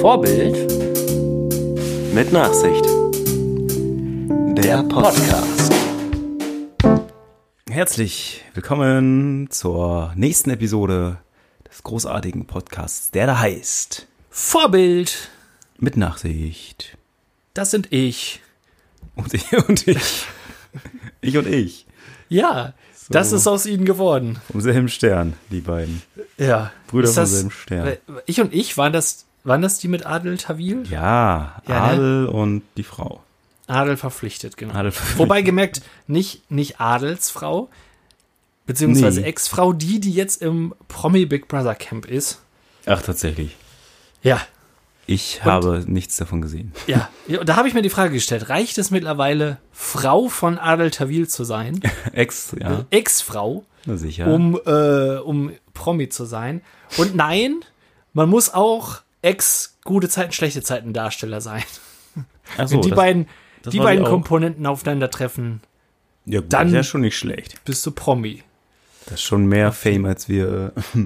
Vorbild Mit Nachsicht. Der Podcast. Herzlich willkommen zur nächsten Episode des großartigen Podcasts, der da heißt Vorbild, Mit Nachsicht. das sind ich. Und ich und ich. Ich und ich. Ja, das ist aus ihnen geworden. Vom selben Stern, die beiden. Ja. Brüder Ist vom das- selben Stern. Ich und ich, waren das, waren das die mit Adel Tawil? Ja, Ja, ne? Adel und die Frau. Adel verpflichtet, genau. Adel verpflichtet. Wobei gemerkt, nicht, nicht Adelsfrau, beziehungsweise Nee. Ex-Frau, die, die jetzt im Promi Big Brother Camp ist. Ach, tatsächlich. Ja, Ich habe nichts davon gesehen. ja. ja und da habe ich mir die Frage gestellt, reicht es mittlerweile, Frau von Adel Tawil zu sein? Ex, ja, Ex-Frau? na sicher. um, äh, um Promi zu sein. Und nein, man muss auch ex gute Zeiten, schlechte Zeiten Darsteller sein. Ach so, Wenn die das- beiden, das die beiden. Komponenten aufeinandertreffen, ja, gut, dann- ist ja schon nicht schlecht. bist du Promi. Das ist schon mehr Fame, als wir äh,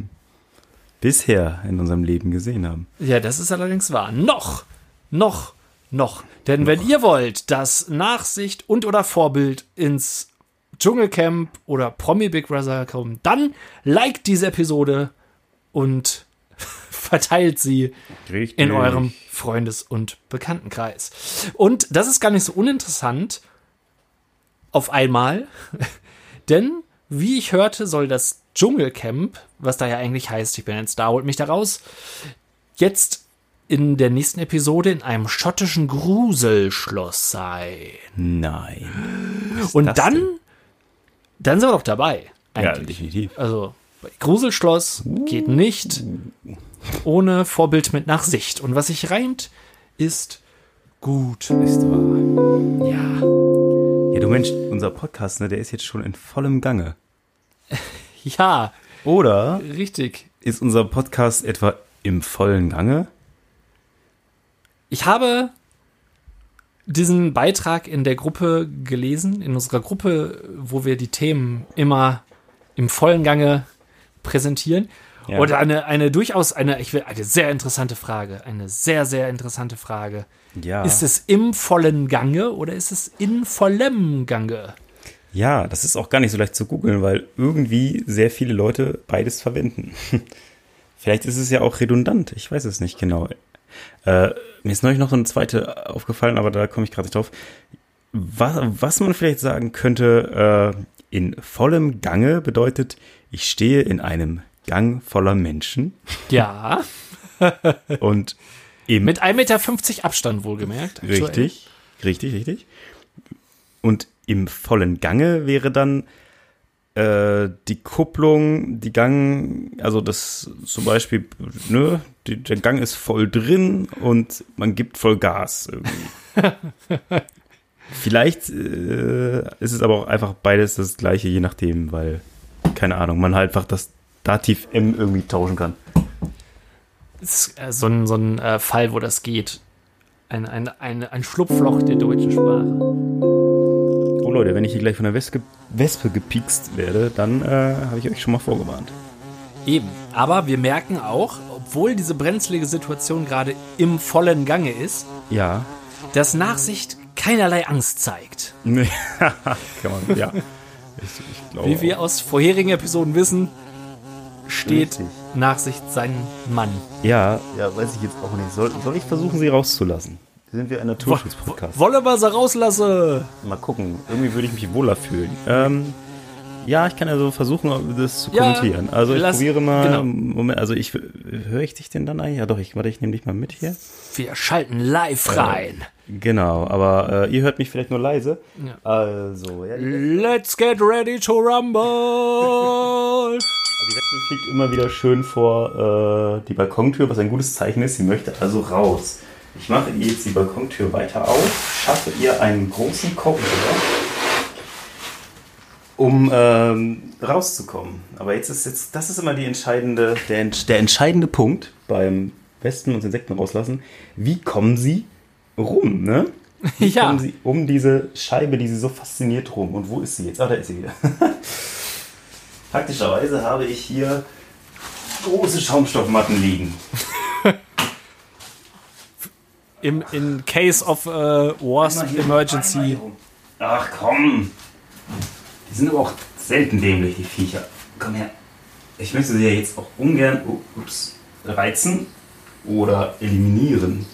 bisher in unserem Leben gesehen haben. Ja, das ist allerdings wahr. Noch, noch, noch. Denn wenn ihr wollt, dass Nachsicht und oder Vorbild ins Dschungelcamp oder Promi Big Brother kommen, dann liked diese Episode und verteilt sie Richtig. in eurem Freundes- und Bekanntenkreis. Und das ist gar nicht so uninteressant auf einmal, denn wie ich hörte, soll das Dschungelcamp, was da ja eigentlich heißt, ich bin ein Star, holt mich da raus, jetzt in der nächsten Episode in einem schottischen Gruselschloss sein. Nein. Und dann, denn? dann sind wir doch dabei. Ja, Eigentlich. definitiv. Also, Gruselschloss geht nicht ohne Vorbild mit Nachsicht. Und was sich reimt, ist gut. Ist wahr. Ja. Ja, du Mensch, unser Podcast, ne, der ist jetzt schon in vollem Gange. Ja, Oder richtig. ist unser Podcast etwa im vollen Gange? Ich habe diesen Beitrag in der Gruppe gelesen, in unserer Gruppe, wo wir die Themen immer im vollen Gange präsentieren. Ja. Und eine, eine durchaus eine, ich will, eine sehr interessante Frage. Eine sehr, sehr interessante Frage. Ja. Ist es im vollen Gange oder ist es in vollem Gange? ja, das ist auch gar nicht so leicht zu googeln, weil irgendwie sehr viele Leute beides verwenden. Vielleicht ist es ja auch redundant, ich weiß es nicht genau. Äh, mir ist neulich noch so eine zweite aufgefallen, aber da komme ich gerade nicht drauf. Was, was man vielleicht sagen könnte, äh, in vollem Gange bedeutet, ich stehe in einem Gang voller Menschen Ja. und im Mit 1,50 Meter Abstand wohlgemerkt. aktuell. Richtig, richtig, richtig. Und im vollen Gange wäre dann äh, die Kupplung, die Gang, also das zum Beispiel, ne, die, der Gang ist voll drin und man gibt voll Gas irgendwie. Vielleicht äh, ist es aber auch einfach beides das gleiche, je nachdem, weil, keine Ahnung, man halt einfach das Dativ M irgendwie tauschen kann. Das ist äh, so ein, so ein äh, Fall, wo das geht. Ein, ein, ein, ein Schlupfloch der deutschen Sprache. Oh Leute, wenn ich hier gleich von der Wespe, Wespe gepikst werde, dann äh, habe ich euch schon mal vorgewarnt. Eben. Aber wir merken auch, obwohl diese brenzlige Situation gerade im vollen Gange ist, Ja. dass Nachsicht keinerlei Angst zeigt. Nee. Kann man, ja. Ich, ich. Wie wir aus vorherigen Episoden wissen, steht Richtig. Nachsicht sein Mann. Ja, ja, weiß ich jetzt auch nicht. Soll, soll ich versuchen, sie rauszulassen? Sind wir ein Naturschutzpodcast? Wolle was er rauslasse. Mal gucken. Irgendwie würde ich mich wohler fühlen. Ähm, ja, ich kann also versuchen, das zu Ja, kommentieren. Also ich lass- probiere mal. genau. Moment, also ich höre ich dich denn dann eigentlich? Ja, doch. Ich warte, ich nehme dich mal mit hier. Wir schalten live rein. Genau, aber äh, ihr hört mich vielleicht nur leise. Ja. Also, ja, Let's get ready to rumble. Die Wespe fliegt immer wieder schön vor äh, die Balkontür, was ein gutes Zeichen ist. Sie möchte also raus. Ich mache ihr jetzt die Balkontür weiter auf, schaffe ihr einen großen Korridor, um ähm, rauszukommen. Aber jetzt ist jetzt, das ist immer die entscheidende, der, der entscheidende Punkt beim, Wespen und Insekten rauslassen, wie kommen sie rum, ne? Wie Ja. kommen sie um diese Scheibe, die sie so fasziniert rum? Und wo ist sie jetzt? Ah, da ist sie wieder. Praktischerweise habe ich hier große Schaumstoffmatten liegen. Im, in case of äh, worst hier, emergency. Ach komm. Die sind aber auch selten dämlich, die Viecher. Komm her. Ich möchte sie ja jetzt auch ungern oh, ups, reizen oder eliminieren.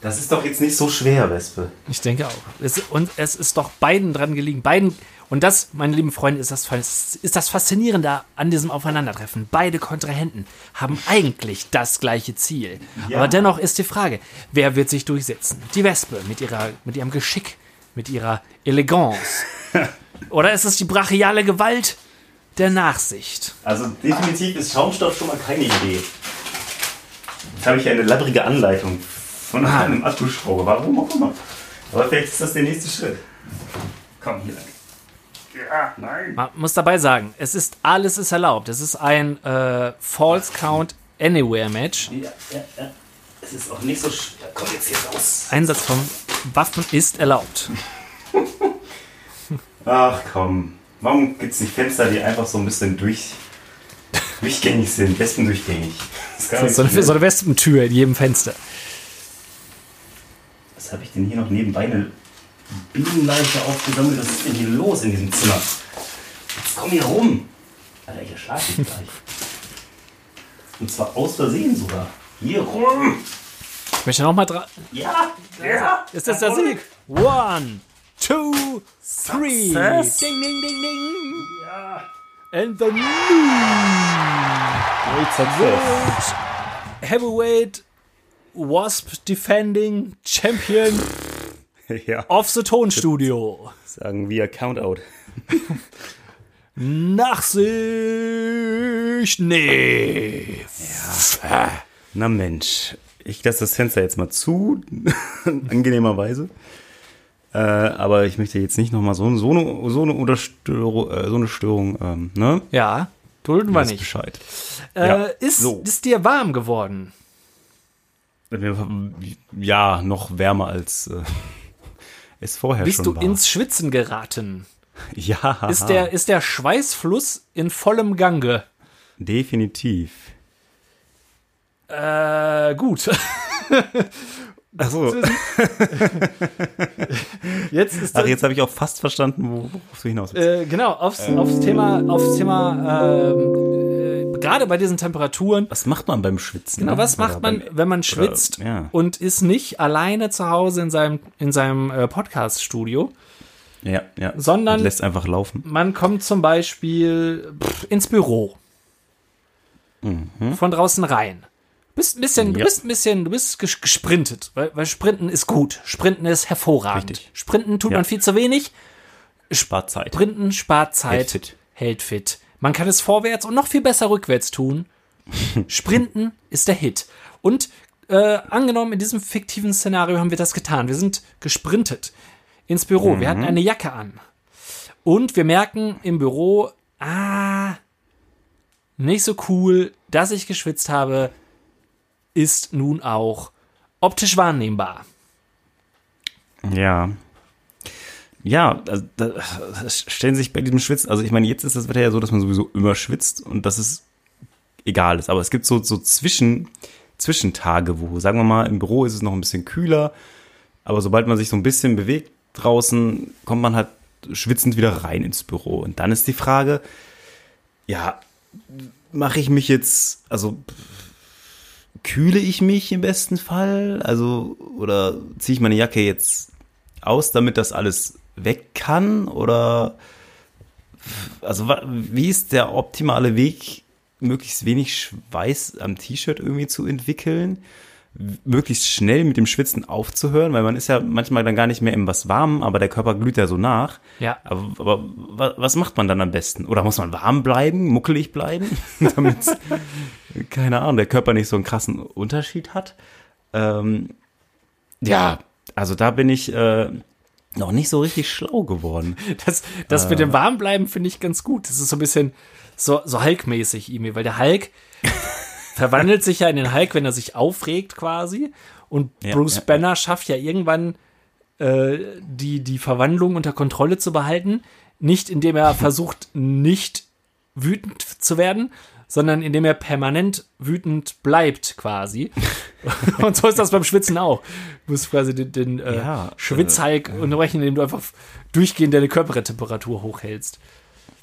Das ist doch jetzt nicht so schwer, Wespe. Ich denke auch. Es, und es ist doch beiden dran gelegen. Beiden. Und das, meine lieben Freunde, ist das, ist das Faszinierende an diesem Aufeinandertreffen. Beide Kontrahenten haben eigentlich das gleiche Ziel. Ja. Aber dennoch ist die Frage, wer wird sich durchsetzen? Die Wespe mit, ihrer, mit ihrem Geschick, mit ihrer Eleganz. Oder ist es die brachiale Gewalt der Nachsicht? Also definitiv ist Schaumstoff schon mal keine Idee. Jetzt habe ich eine labbrige Anleitung von Ah. einem Akkuschrauber. Warum auch immer. Aber vielleicht ist das der nächste Schritt. Komm hier lang. Ja, nein. Man muss dabei sagen, es ist alles ist erlaubt. Es ist ein äh, False Count Anywhere Match. Ja, ja, ja. Es ist auch nicht so schwer. Komm jetzt hier raus. Einsatz von Waffen ist erlaubt. Ach komm. Warum gibt es nicht Fenster, die einfach so ein bisschen durch, durchgängig sind? Besten durchgängig. Das kann So, so, so eine Wespentür in jedem Fenster. Was habe ich denn hier noch nebenbei eine Bienenleiche aufgesammelt? Was ist denn hier los in diesem Zimmer? Jetzt komm hier rum. Alter, hier schlafe ich gleich. Und zwar aus Versehen sogar. Hier rum. Ich möchte nochmal dran. Ja, ja. Ist das der Sieg? One, two, three. Success. Ding, ding, ding, ding. Ja. And the new Great success. World Heavyweight Wasp Defending Champion Ja, of the Tonstudio. sagen wir Countout. Nachsicht. Nee. Na Mensch, ich lasse das Fenster jetzt mal zu, angenehmerweise. Äh, aber ich möchte jetzt nicht nochmal so, so, eine, so, eine äh, so eine Störung, ähm, ne? Ja, dulden wir nicht. Bescheid. Äh, Ja, ist, so. ist dir warm geworden? Ja, noch wärmer als äh, es vorher Bist schon du war. ins Schwitzen geraten? ja, Ist der, ist der Schweißfluss in vollem Gange? definitiv. Äh, gut. Ach so. Jetzt ist Ach, jetzt habe ich auch fast verstanden, wo- worauf du hinaus willst. äh, genau aufs, aufs Thema, aufs Thema ähm, äh, gerade bei diesen Temperaturen. Was macht man beim Schwitzen? Genau, ne? was Oder macht man, beim- wenn man schwitzt ja. und ist nicht alleine zu Hause in seinem in seinem äh, Podcast-Studio? Ja, ja. Sondern- Und lässt einfach laufen. Man kommt zum Beispiel pff, ins Büro. Von draußen rein. Bist ein bisschen, Du Ja. bist ein bisschen, du bist ges- gesprintet, weil, weil Sprinten ist gut. Sprinten ist hervorragend. Richtig. Sprinten tut Ja. man viel zu wenig. Spart Zeit. Sprinten spart Zeit, Hält fit. hält fit. Man kann es vorwärts und noch viel besser rückwärts tun. Sprinten ist der Hit. Und äh, angenommen, in diesem fiktiven Szenario haben wir das getan. Wir sind gesprintet ins Büro. Wir hatten eine Jacke an. Und wir merken im Büro, ah, nicht so cool, dass ich geschwitzt habe, ist nun auch optisch wahrnehmbar. Ja. Ja, also, das stellen sich bei diesem Schwitzen, also ich meine, jetzt ist das Wetter ja so, dass man sowieso immer schwitzt und dass es egal ist. Aber es gibt so, so Zwischen, Zwischentage, wo, sagen wir mal, im Büro ist es noch ein bisschen kühler, aber sobald man sich so ein bisschen bewegt draußen, kommt man halt schwitzend wieder rein ins Büro. Und dann ist die Frage, ja, mache ich mich jetzt, also kühle ich mich im besten Fall? Also, oder ziehe ich meine Jacke jetzt aus, damit das alles weg kann? Oder, also, wie ist der optimale Weg, möglichst wenig Schweiß am T-Shirt irgendwie zu entwickeln? Möglichst schnell mit dem Schwitzen aufzuhören, weil man ist ja manchmal dann gar nicht mehr im was warm, aber der Körper glüht ja so nach. Ja. Aber, aber wa- was macht man dann am besten? Oder muss man warm bleiben, muckelig bleiben, damit, keine Ahnung, der Körper nicht so einen krassen Unterschied hat? Ähm, ja, also da bin ich äh, noch nicht so richtig schlau geworden. Das, das mit dem Warmbleiben finde ich ganz gut. Das ist so ein bisschen so, so Hulk-mäßig, Imi, weil der Hulk, verwandelt sich ja in den Hulk, wenn er sich aufregt quasi. Und Ja, Bruce ja, ja. Banner schafft ja irgendwann äh, die, die Verwandlung unter Kontrolle zu behalten. Nicht indem er versucht, nicht wütend zu werden, sondern indem er permanent wütend bleibt quasi. Und so ist das beim Schwitzen auch. Du musst quasi den, den äh, Ja, Schwitzhulk unterbrechen, indem du einfach durchgehend deine Körpertemperatur hochhältst.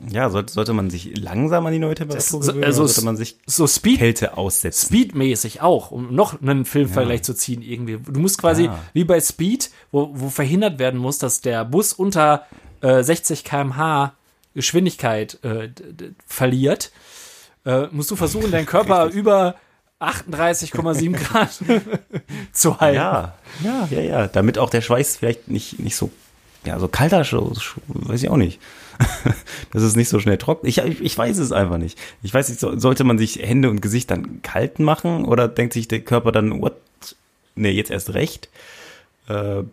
Ja, sollte, sollte man sich langsam an die neue Temperatur Das- gewöhnen, also oder es- sollte man sich So Speed Kälte aussetzen? Speedmäßig auch, um noch einen Filmvergleich zu ziehen irgendwie. Du musst quasi, Ah. wie bei Speed, wo, wo verhindert werden muss, dass der Bus unter äh, 60 km/h Geschwindigkeit äh, verliert, äh, musst du versuchen, deinen Körper über 38,7 Grad zu halten. Ja, ja, ja, ja. Damit auch der Schweiß vielleicht nicht, nicht so, ja, so kalter, so, so- weiß ich auch nicht. Dass es nicht so schnell trocknet. Ich, ich, ich weiß es einfach nicht. Ich weiß nicht, so, sollte man sich Hände und Gesicht dann kalt machen oder denkt sich der Körper dann, what? Nee, jetzt erst recht. Äh,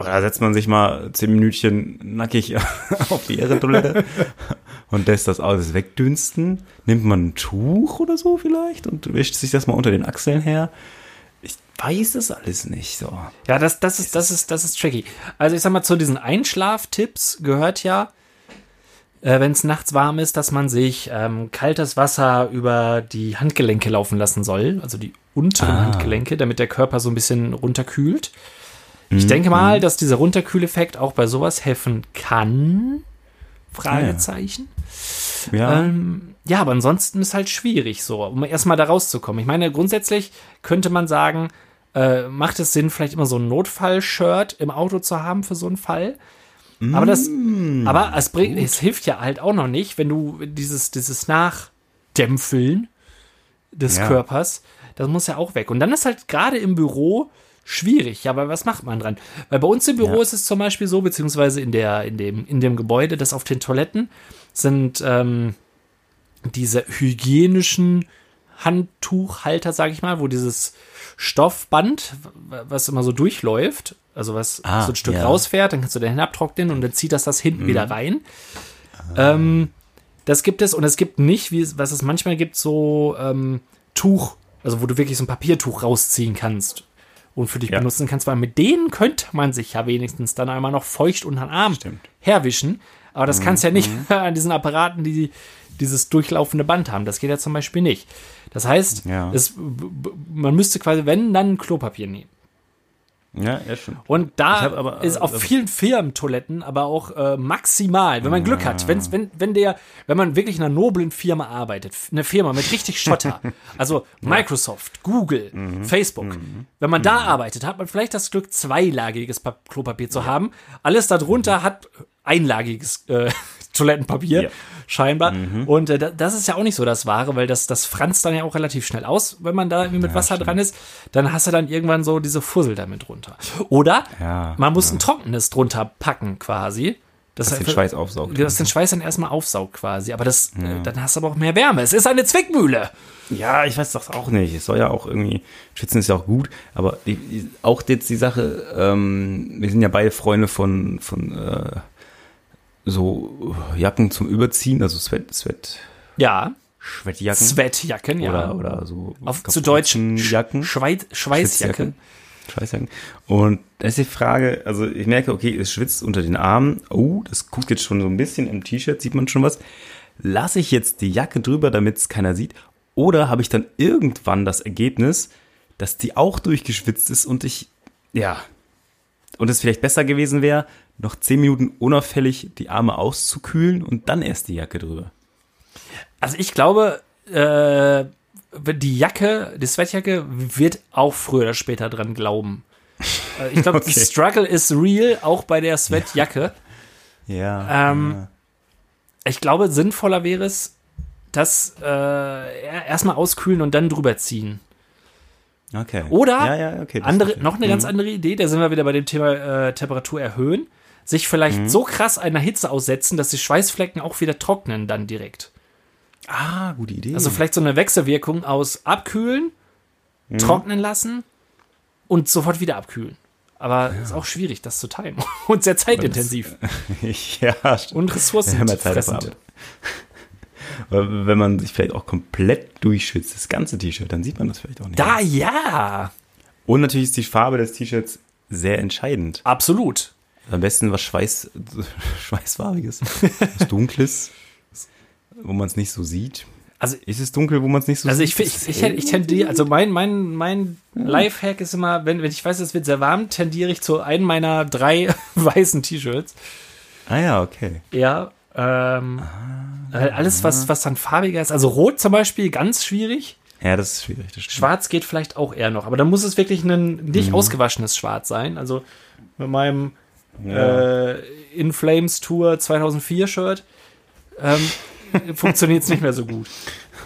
oder setzt man sich mal zehn Minütchen nackig auf die Ehrentoilette und lässt das alles wegdünsten. Nimmt man ein Tuch oder so vielleicht und wischt sich das mal unter den Achseln her. Ich weiß es alles nicht so. Ja, das, das, ist, das, ist, das ist tricky. Also ich sag mal, zu diesen Einschlaftipps gehört ja, äh, wenn es nachts warm ist, dass man sich ähm, kaltes Wasser über die Handgelenke laufen lassen soll, also die unteren Ah. Handgelenke, damit der Körper so ein bisschen runterkühlt. Ich denke mal, dass dieser Runterkühleffekt auch bei sowas helfen kann. Fragezeichen. Ja, Ähm, ja, aber ansonsten ist halt schwierig so, um erstmal da rauszukommen. Ich meine, grundsätzlich könnte man sagen, äh, macht es Sinn, vielleicht immer so ein Notfall-Shirt im Auto zu haben für so einen Fall. Aber das, Mm, aber es, bringt, es hilft ja halt auch noch nicht, wenn du dieses, dieses Nachdämpfeln des Ja. Körpers, das muss ja auch weg. Und dann ist halt gerade im Büro schwierig. Ja, aber was macht man dran? Weil bei uns im Büro Ja. ist es zum Beispiel so, beziehungsweise in, der, in, dem, in dem Gebäude, dass auf den Toiletten sind ähm, diese hygienischen Handtuchhalter, sag ich mal, wo dieses Stoffband, was immer so durchläuft, also was Ah, so ein Stück ja. rausfährt, dann kannst du den abtrocknen und dann zieht das das hinten wieder rein. Ähm, das gibt es und es gibt nicht, wie es, was es manchmal gibt, so ähm, Tuch, also wo du wirklich so ein Papiertuch rausziehen kannst und für dich Ja. benutzen kannst, weil mit denen könnte man sich ja wenigstens dann einmal noch feucht unter den Arm Stimmt. herwischen. Aber das kannst du ja nicht an diesen Apparaten, die dieses durchlaufende Band haben. Das geht ja zum Beispiel nicht. Das heißt, Ja. es, man müsste quasi, wenn, dann Klopapier nehmen. Ja, ja, stimmt. Und da aber, äh, ist auf also- vielen Firmentoiletten aber auch äh, maximal, wenn man Glück hat, wenn's, wenn, wenn der, wenn man wirklich in einer noblen Firma arbeitet, eine Firma mit richtig Schotter, also Microsoft, Google, Mhm. Facebook, wenn man da arbeitet, hat man vielleicht das Glück, zweilagiges Pa- Klopapier zu haben. Alles darunter hat einlagiges äh, Toilettenpapier, Ja. Mhm. scheinbar. Und äh, da- das ist ja auch nicht so das Wahre, weil das, das franzt dann ja auch relativ schnell aus, wenn man da irgendwie mit Wasser dran ist. Dann hast du dann irgendwann so diese Fussel damit drunter. Oder Ja, man muss ein trockenes drunter packen quasi. Das Dass den Schweiß aufsaugt. Das den Schweiß dann erstmal aufsaugt quasi. Aber das, äh, dann hast du aber auch mehr Wärme. Es ist eine Zwickmühle. Ja, ich weiß das auch nicht. Es soll ja auch irgendwie, Schwitzen ist ja auch gut, aber die, die, auch jetzt die Sache, ähm, wir sind ja beide Freunde von, von äh, so Jacken zum Überziehen, also Sweat, Sweat, Ja, Schwettjacken. Sweatjacken, ja. Oder, oder so Auf, zu Deutsch Jacken. Schweiz, Schweißjacke. Schweißjacken. Und da ist die Frage, also ich merke, okay, es schwitzt unter den Armen. Oh, das guckt jetzt schon so ein bisschen im T-Shirt, sieht man schon was. Lasse ich jetzt die Jacke drüber, damit es keiner sieht? Oder habe ich dann irgendwann das Ergebnis, dass die auch durchgeschwitzt ist und ich, ja, und es vielleicht besser gewesen wäre, noch zehn Minuten unauffällig die Arme auszukühlen und dann erst die Jacke drüber. Also ich glaube, äh, die Jacke, die Sweatjacke wird auch früher oder später dran glauben. Äh, Ich glaube, Okay. die Struggle is real, auch bei der Sweatjacke. Ja. Ähm, Ich glaube, sinnvoller wäre es, das äh, erstmal auskühlen und dann drüber ziehen. okay. Oder ja, ja, okay, andere, noch eine ganz andere Idee, da sind wir wieder bei dem Thema äh, Temperatur erhöhen, sich vielleicht so krass einer Hitze aussetzen, dass die Schweißflecken auch wieder trocknen dann direkt. Ah, gute Idee. Also vielleicht so eine Wechselwirkung aus abkühlen, trocknen lassen und sofort wieder abkühlen. Aber ist auch schwierig, das zu timen. Und sehr zeitintensiv. ja, stimmt. Und ja ressourcenfressend. Wenn man sich vielleicht auch komplett durchschwitzt, das ganze T-Shirt, dann sieht man das vielleicht auch nicht. Da ja, Und natürlich ist die Farbe des T-Shirts sehr entscheidend. absolut. Am besten was Schweiß, Schweißfarbiges, was Dunkles, wo man es nicht so sieht. Also Ist es dunkel, wo man es nicht so Also ich, sieht? ich, ich, ich tendiere, also mein, mein, mein Lifehack ist immer, wenn, wenn ich weiß, es wird sehr warm, tendiere ich zu einem meiner drei weißen T-Shirts. Ah ja, okay. Ja, ähm, weil alles, was, was dann farbiger ist, also rot zum Beispiel, ganz schwierig. Ja, das ist schwierig. Das. Schwarz geht vielleicht auch eher noch, aber dann muss es wirklich ein Mhm. nicht ausgewaschenes Schwarz sein. Also mit meinem Ja. äh, In Flames Tour 2004 Shirt ähm, funktioniert es nicht mehr so gut.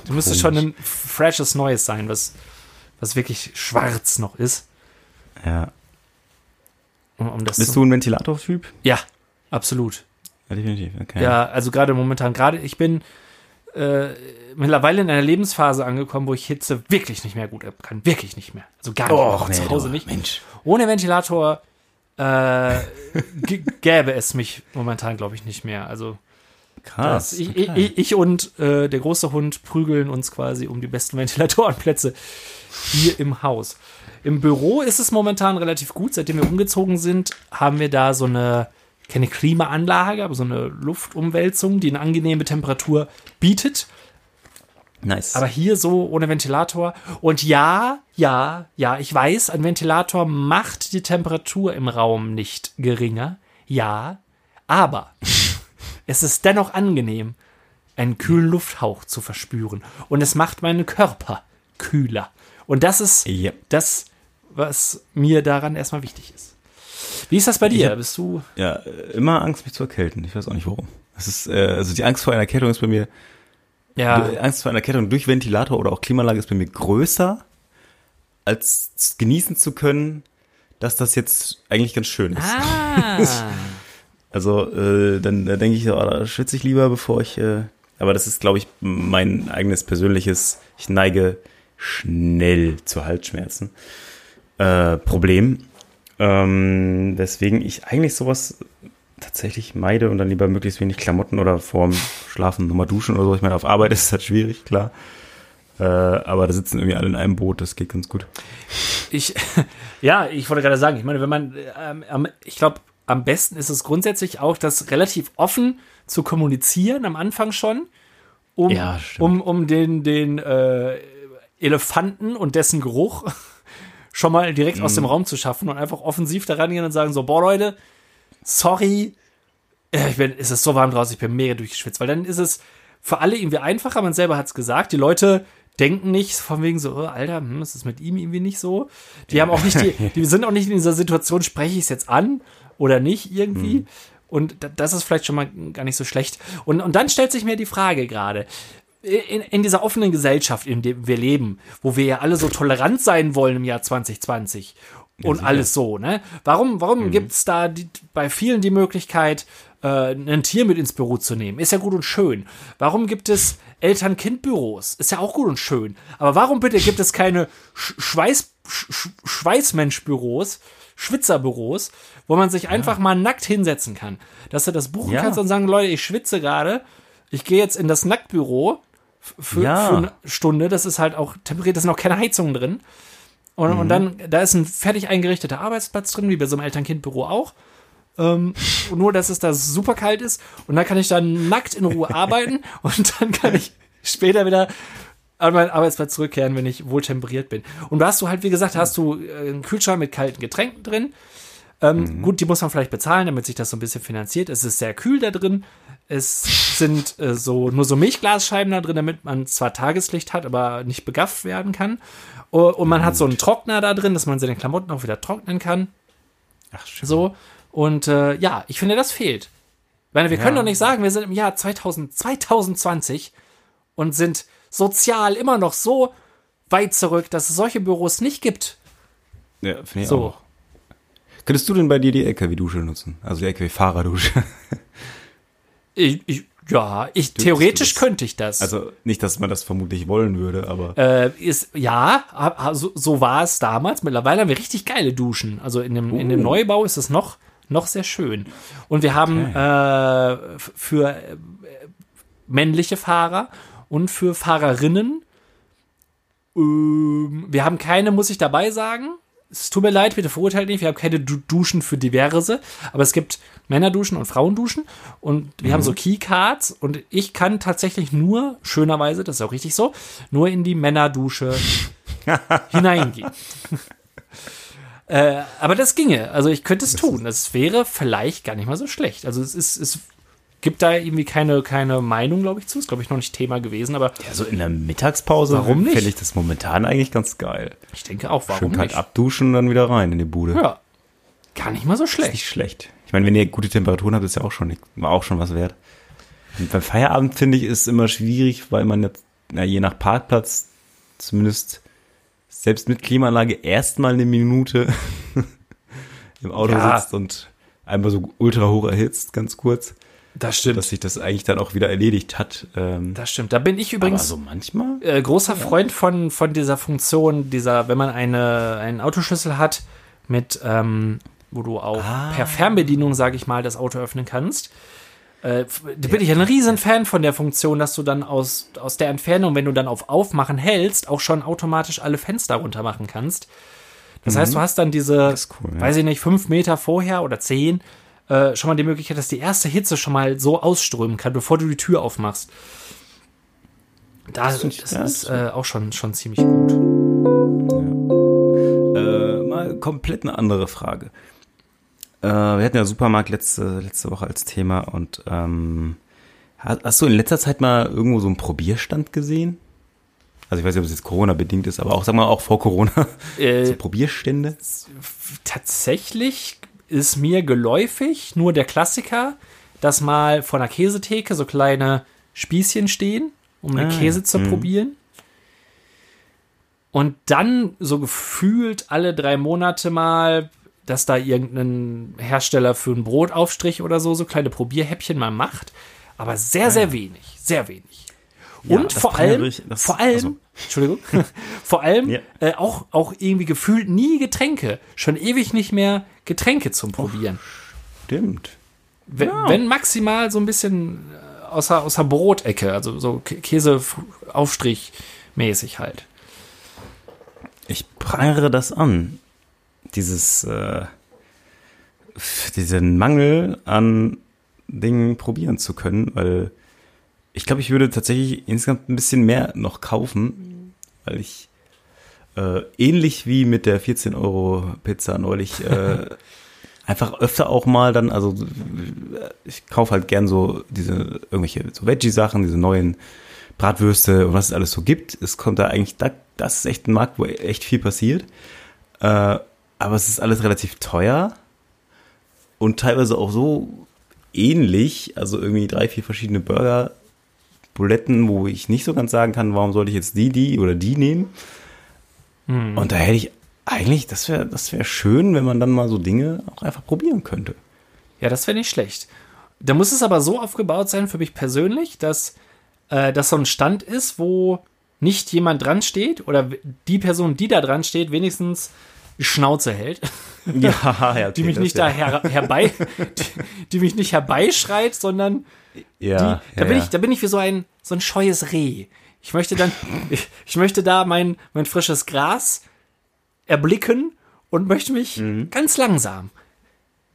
Du müsstest schon ein freshes Neues sein, was, was wirklich schwarz noch ist. ja. Um, um das Bist zu, du ein Ventilator-Typ? Ja, absolut. Ja, definitiv. Okay. Ja, also gerade momentan, gerade ich bin äh, mittlerweile in einer Lebensphase angekommen, wo ich Hitze wirklich nicht mehr gut ab kann. Wirklich nicht mehr. Also gar nicht. Och, nee, zu Hause du, nicht. Mensch. Ohne Ventilator äh, gäbe es mich momentan, glaube ich, nicht mehr. Also Krass. das, ich, okay. ich, ich und äh, der große Hund prügeln uns quasi um die besten Ventilatorenplätze hier im Haus. Im Büro ist es momentan relativ gut. Seitdem wir umgezogen sind, haben wir da so eine, keine Klimaanlage, aber so eine Luftumwälzung, die eine angenehme Temperatur bietet. Nice. Aber hier so ohne Ventilator. Und ja, ja, ja, ich weiß, ein Ventilator macht die Temperatur im Raum nicht geringer. Ja, aber es ist dennoch angenehm, einen kühlen Lufthauch zu verspüren. Und es macht meinen Körper kühler. Und das ist ja. das, was mir daran erstmal wichtig ist. Wie ist das bei dir? Bist du. ja, immer Angst, mich zu erkälten. Ich weiß auch nicht warum. Das ist, äh, also die Angst vor einer Erkältung ist bei mir, Ja, Angst vor einer Erkältung durch Ventilator oder auch Klimaanlage ist bei mir größer, als genießen zu können, dass das jetzt eigentlich ganz schön ist. ah, Also äh, dann da denke ich, oh, da schwitze ich lieber, bevor ich. Äh, aber das ist, glaube ich, mein eigenes persönliches. Ich neige schnell zu Halsschmerzen. Äh, Problem. Ähm, deswegen ich eigentlich sowas tatsächlich meide und dann lieber möglichst wenig Klamotten oder vorm Schlafen nochmal duschen oder so. Ich meine, auf Arbeit ist das schwierig, klar. Äh, aber da sitzen irgendwie alle in einem Boot, das geht ganz gut. Ich, ja, ich wollte gerade sagen, ich meine, wenn man, ähm, am- ich glaube, am besten ist es grundsätzlich auch, das relativ offen zu kommunizieren am Anfang schon, um, Ja, um, um den, den äh, Elefanten und dessen Geruch schon mal direkt aus Mhm. dem Raum zu schaffen und einfach offensiv da rangehen und sagen so, boah Leute, sorry, äh, ich bin, es ist so warm draußen, ich bin mega durchgeschwitzt, weil dann ist es für alle irgendwie einfacher, man selber hat es gesagt, die Leute denken nicht von wegen so, oh, Alter, hm, ist das mit ihm irgendwie nicht so? Die haben auch nicht die, die sind auch nicht in dieser Situation, spreche ich es jetzt an oder nicht irgendwie? Und da- das ist vielleicht schon mal gar nicht so schlecht. Und, und dann stellt sich mir die Frage gerade, in, in dieser offenen Gesellschaft, in der wir leben, wo wir ja alle so tolerant sein wollen im Jahr 2020 und alles so, ne? Warum, warum gibt's da die, bei vielen die Möglichkeit, äh, ein Tier mit ins Büro zu nehmen? Ist ja gut und schön. Warum gibt es Eltern-Kind-Büros? Ist ja auch gut und schön. Aber warum bitte gibt es keine Sch Schweiß, Sch Sch Schweißmensch-Büros, Schwitzerbüros, wo man sich einfach mal nackt hinsetzen kann? Dass du das buchen Ja. kannst und sagen, Leute, ich schwitze gerade, ich gehe jetzt in das Nacktbüro für, Ja. für eine Stunde. Das ist halt auch temperiert, da sind auch keine Heizungen drin. Und, und dann, da ist ein fertig eingerichteter Arbeitsplatz drin, wie bei so einem Eltern-Kind-Büro auch. Ähm, nur, dass es da super kalt ist. Und dann kann ich dann nackt in Ruhe arbeiten und dann kann ich später wieder an meinen Arbeitsplatz zurückkehren, wenn ich wohl temperiert bin. Und da hast du halt, wie gesagt, hast du äh, einen Kühlschrank mit kalten Getränken drin. Ähm, Gut, die muss man vielleicht bezahlen, damit sich das so ein bisschen finanziert. Es ist sehr kühl da drin. Es sind äh, so nur so Milchglasscheiben da drin, damit man zwar Tageslicht hat, aber nicht begafft werden kann. Und man hat so einen Trockner da drin, dass man seine Klamotten auch wieder trocknen kann. Ach, schön. So. Und äh, ja, ich finde, das fehlt. Ich meine, wir können Ja. doch nicht sagen, wir sind im Jahr 2000, 2020 und sind sozial immer noch so weit zurück, dass es solche Büros nicht gibt. Ja, finde ich So. auch. Könntest du denn bei dir die LKW-Dusche nutzen? Also die LKW-Fahrerdusche? Ich, ich, ja, ich theoretisch könnte ich das. Also nicht, dass man das vermutlich wollen würde, aber äh, ist ja, so, so war es damals. Mittlerweile haben wir richtig geile Duschen. Also in dem, in dem Uh. Neubau ist es noch, noch sehr schön. Und wir haben äh, f- für äh, männliche Fahrer und für Fahrerinnen. Ähm, wir haben keine, muss ich dabei sagen. Es tut mir leid, bitte verurteilt nicht. Wir haben keine du Duschen für diverse, aber es gibt Männerduschen und Frauenduschen und wir haben so Keycards und ich kann tatsächlich nur, schönerweise, das ist auch richtig so, nur in die Männerdusche hineingehen. äh, aber das ginge. Also ich könnte es tun. Das wäre vielleicht gar nicht mal so schlecht. Also es ist, es gibt da irgendwie keine, keine Meinung, glaube ich, zu. Ist, glaube ich, noch nicht Thema gewesen, aber Ja, so in der Mittagspause Warum nicht? fände ich das momentan eigentlich ganz geil. ich denke auch, warum Schön kalt nicht? abduschen und dann wieder rein in die Bude. Ja. Gar nicht mal so schlecht. Nicht schlecht. Ich meine, wenn ihr gute Temperaturen habt, ist ja auch schon, war auch schon was wert. Und beim Feierabend finde ich ist es immer schwierig, weil man jetzt, na, je nach Parkplatz, zumindest selbst mit Klimaanlage erstmal eine Minute im Auto Ja. sitzt und einmal so ultra hoch erhitzt, ganz kurz, Das stimmt. dass sich das eigentlich dann auch wieder erledigt hat. Ähm, das stimmt. Da bin ich übrigens so manchmal. äh, großer Freund von, von dieser Funktion, dieser, wenn man eine, einen Autoschlüssel hat, mit, ähm, wo du auch Ah. per Fernbedienung, sage ich mal, das Auto öffnen kannst. Äh, da bin ich ein riesen Fan von der Funktion, dass du dann aus, aus der Entfernung, wenn du dann auf Aufmachen hältst, auch schon automatisch alle Fenster runter machen kannst. Das heißt, du hast dann diese, Mhm. cool, ja. weiß ich nicht, fünf Meter vorher oder zehn, äh, schon mal die Möglichkeit, dass die erste Hitze schon mal so ausströmen kann, bevor du die Tür aufmachst. Da, das, ja, ist das äh, auch schon, schon ziemlich gut. Äh, mal komplett eine andere Frage. Äh, wir hatten ja Supermarkt letzte, letzte Woche als Thema und ähm, hast, hast du in letzter Zeit mal irgendwo so einen Probierstand gesehen? Also ich weiß nicht, ob es jetzt Corona-bedingt ist, aber auch, sag mal, auch vor Corona. Äh, so Probierstände? tatsächlich ist mir geläufig nur der Klassiker, dass mal vor einer Käsetheke so kleine Spießchen stehen, um den Ah, Käse zu mhm. probieren. Und dann so gefühlt alle drei Monate mal, dass da irgendein Hersteller für einen Brotaufstrich oder so so kleine Probierhäppchen mal macht. Aber sehr, sehr wenig. Sehr wenig. Ja, Und vor allem, durch- das- vor allem, also- Entschuldigung, vor allem Ja. äh, auch, auch irgendwie gefühlt nie Getränke. Schon ewig nicht mehr Getränke zum Probieren. Stimmt. Wenn, wenn maximal so ein bisschen äh, außer, außer Brotecke, also so Kä- Käseaufstrich mäßig halt. Ich prangere das an. Dieses, äh, diesen Mangel an Dingen probieren zu können, weil ich glaube, ich würde tatsächlich insgesamt ein bisschen mehr noch kaufen, weil ich äh, ähnlich wie mit der 14 Euro Pizza neulich äh, einfach öfter auch mal dann, also ich kaufe halt gern so diese irgendwelche so Veggie-Sachen, diese neuen Bratwürste und was es alles so gibt. Es kommt da eigentlich, da, das ist echt ein Markt, wo echt viel passiert. Äh, aber es ist alles relativ teuer und teilweise auch so ähnlich, also irgendwie drei, vier verschiedene Burger, Buletten, wo ich nicht so ganz sagen kann, warum sollte ich jetzt die, die oder die nehmen. Und da hätte ich eigentlich, das wäre das wäre schön, wenn man dann mal so Dinge auch einfach probieren könnte. Ja, das wäre nicht schlecht. Da muss es aber so aufgebaut sein für mich persönlich, dass äh, das so ein Stand ist, wo nicht jemand dran steht oder die Person, die da dran steht, wenigstens die Schnauze hält, Ja, ja, die mich nicht da her herbei, die, die mich nicht herbeischreit, sondern ja, die, da bin ich, da bin ich wie so ein so ein scheues Reh. Ich möchte dann, ich, ich möchte da mein mein frisches Gras erblicken und möchte mich ganz langsam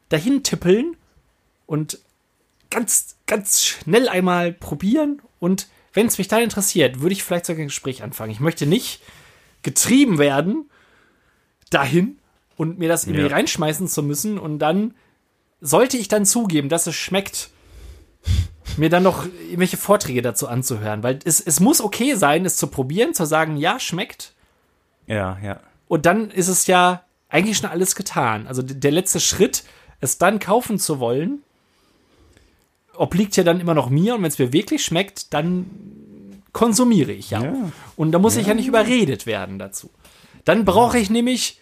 dahin tippeln und ganz ganz schnell einmal probieren und wenn es mich dann interessiert, würde ich vielleicht sogar ein Gespräch anfangen. Ich möchte nicht getrieben werden dahin und mir das irgendwie Ja. reinschmeißen zu müssen und dann sollte ich dann zugeben, dass es schmeckt, mir dann noch irgendwelche Vorträge dazu anzuhören, weil es, es muss okay sein, es zu probieren, zu sagen, ja, schmeckt. Ja, ja. Und dann ist es ja eigentlich schon alles getan. Also der letzte Schritt, es dann kaufen zu wollen, obliegt ja dann immer noch mir. Und wenn es mir wirklich schmeckt, dann konsumiere ich ja. Ja. Und da muss ich ja nicht überredet werden dazu. Dann brauche ich nämlich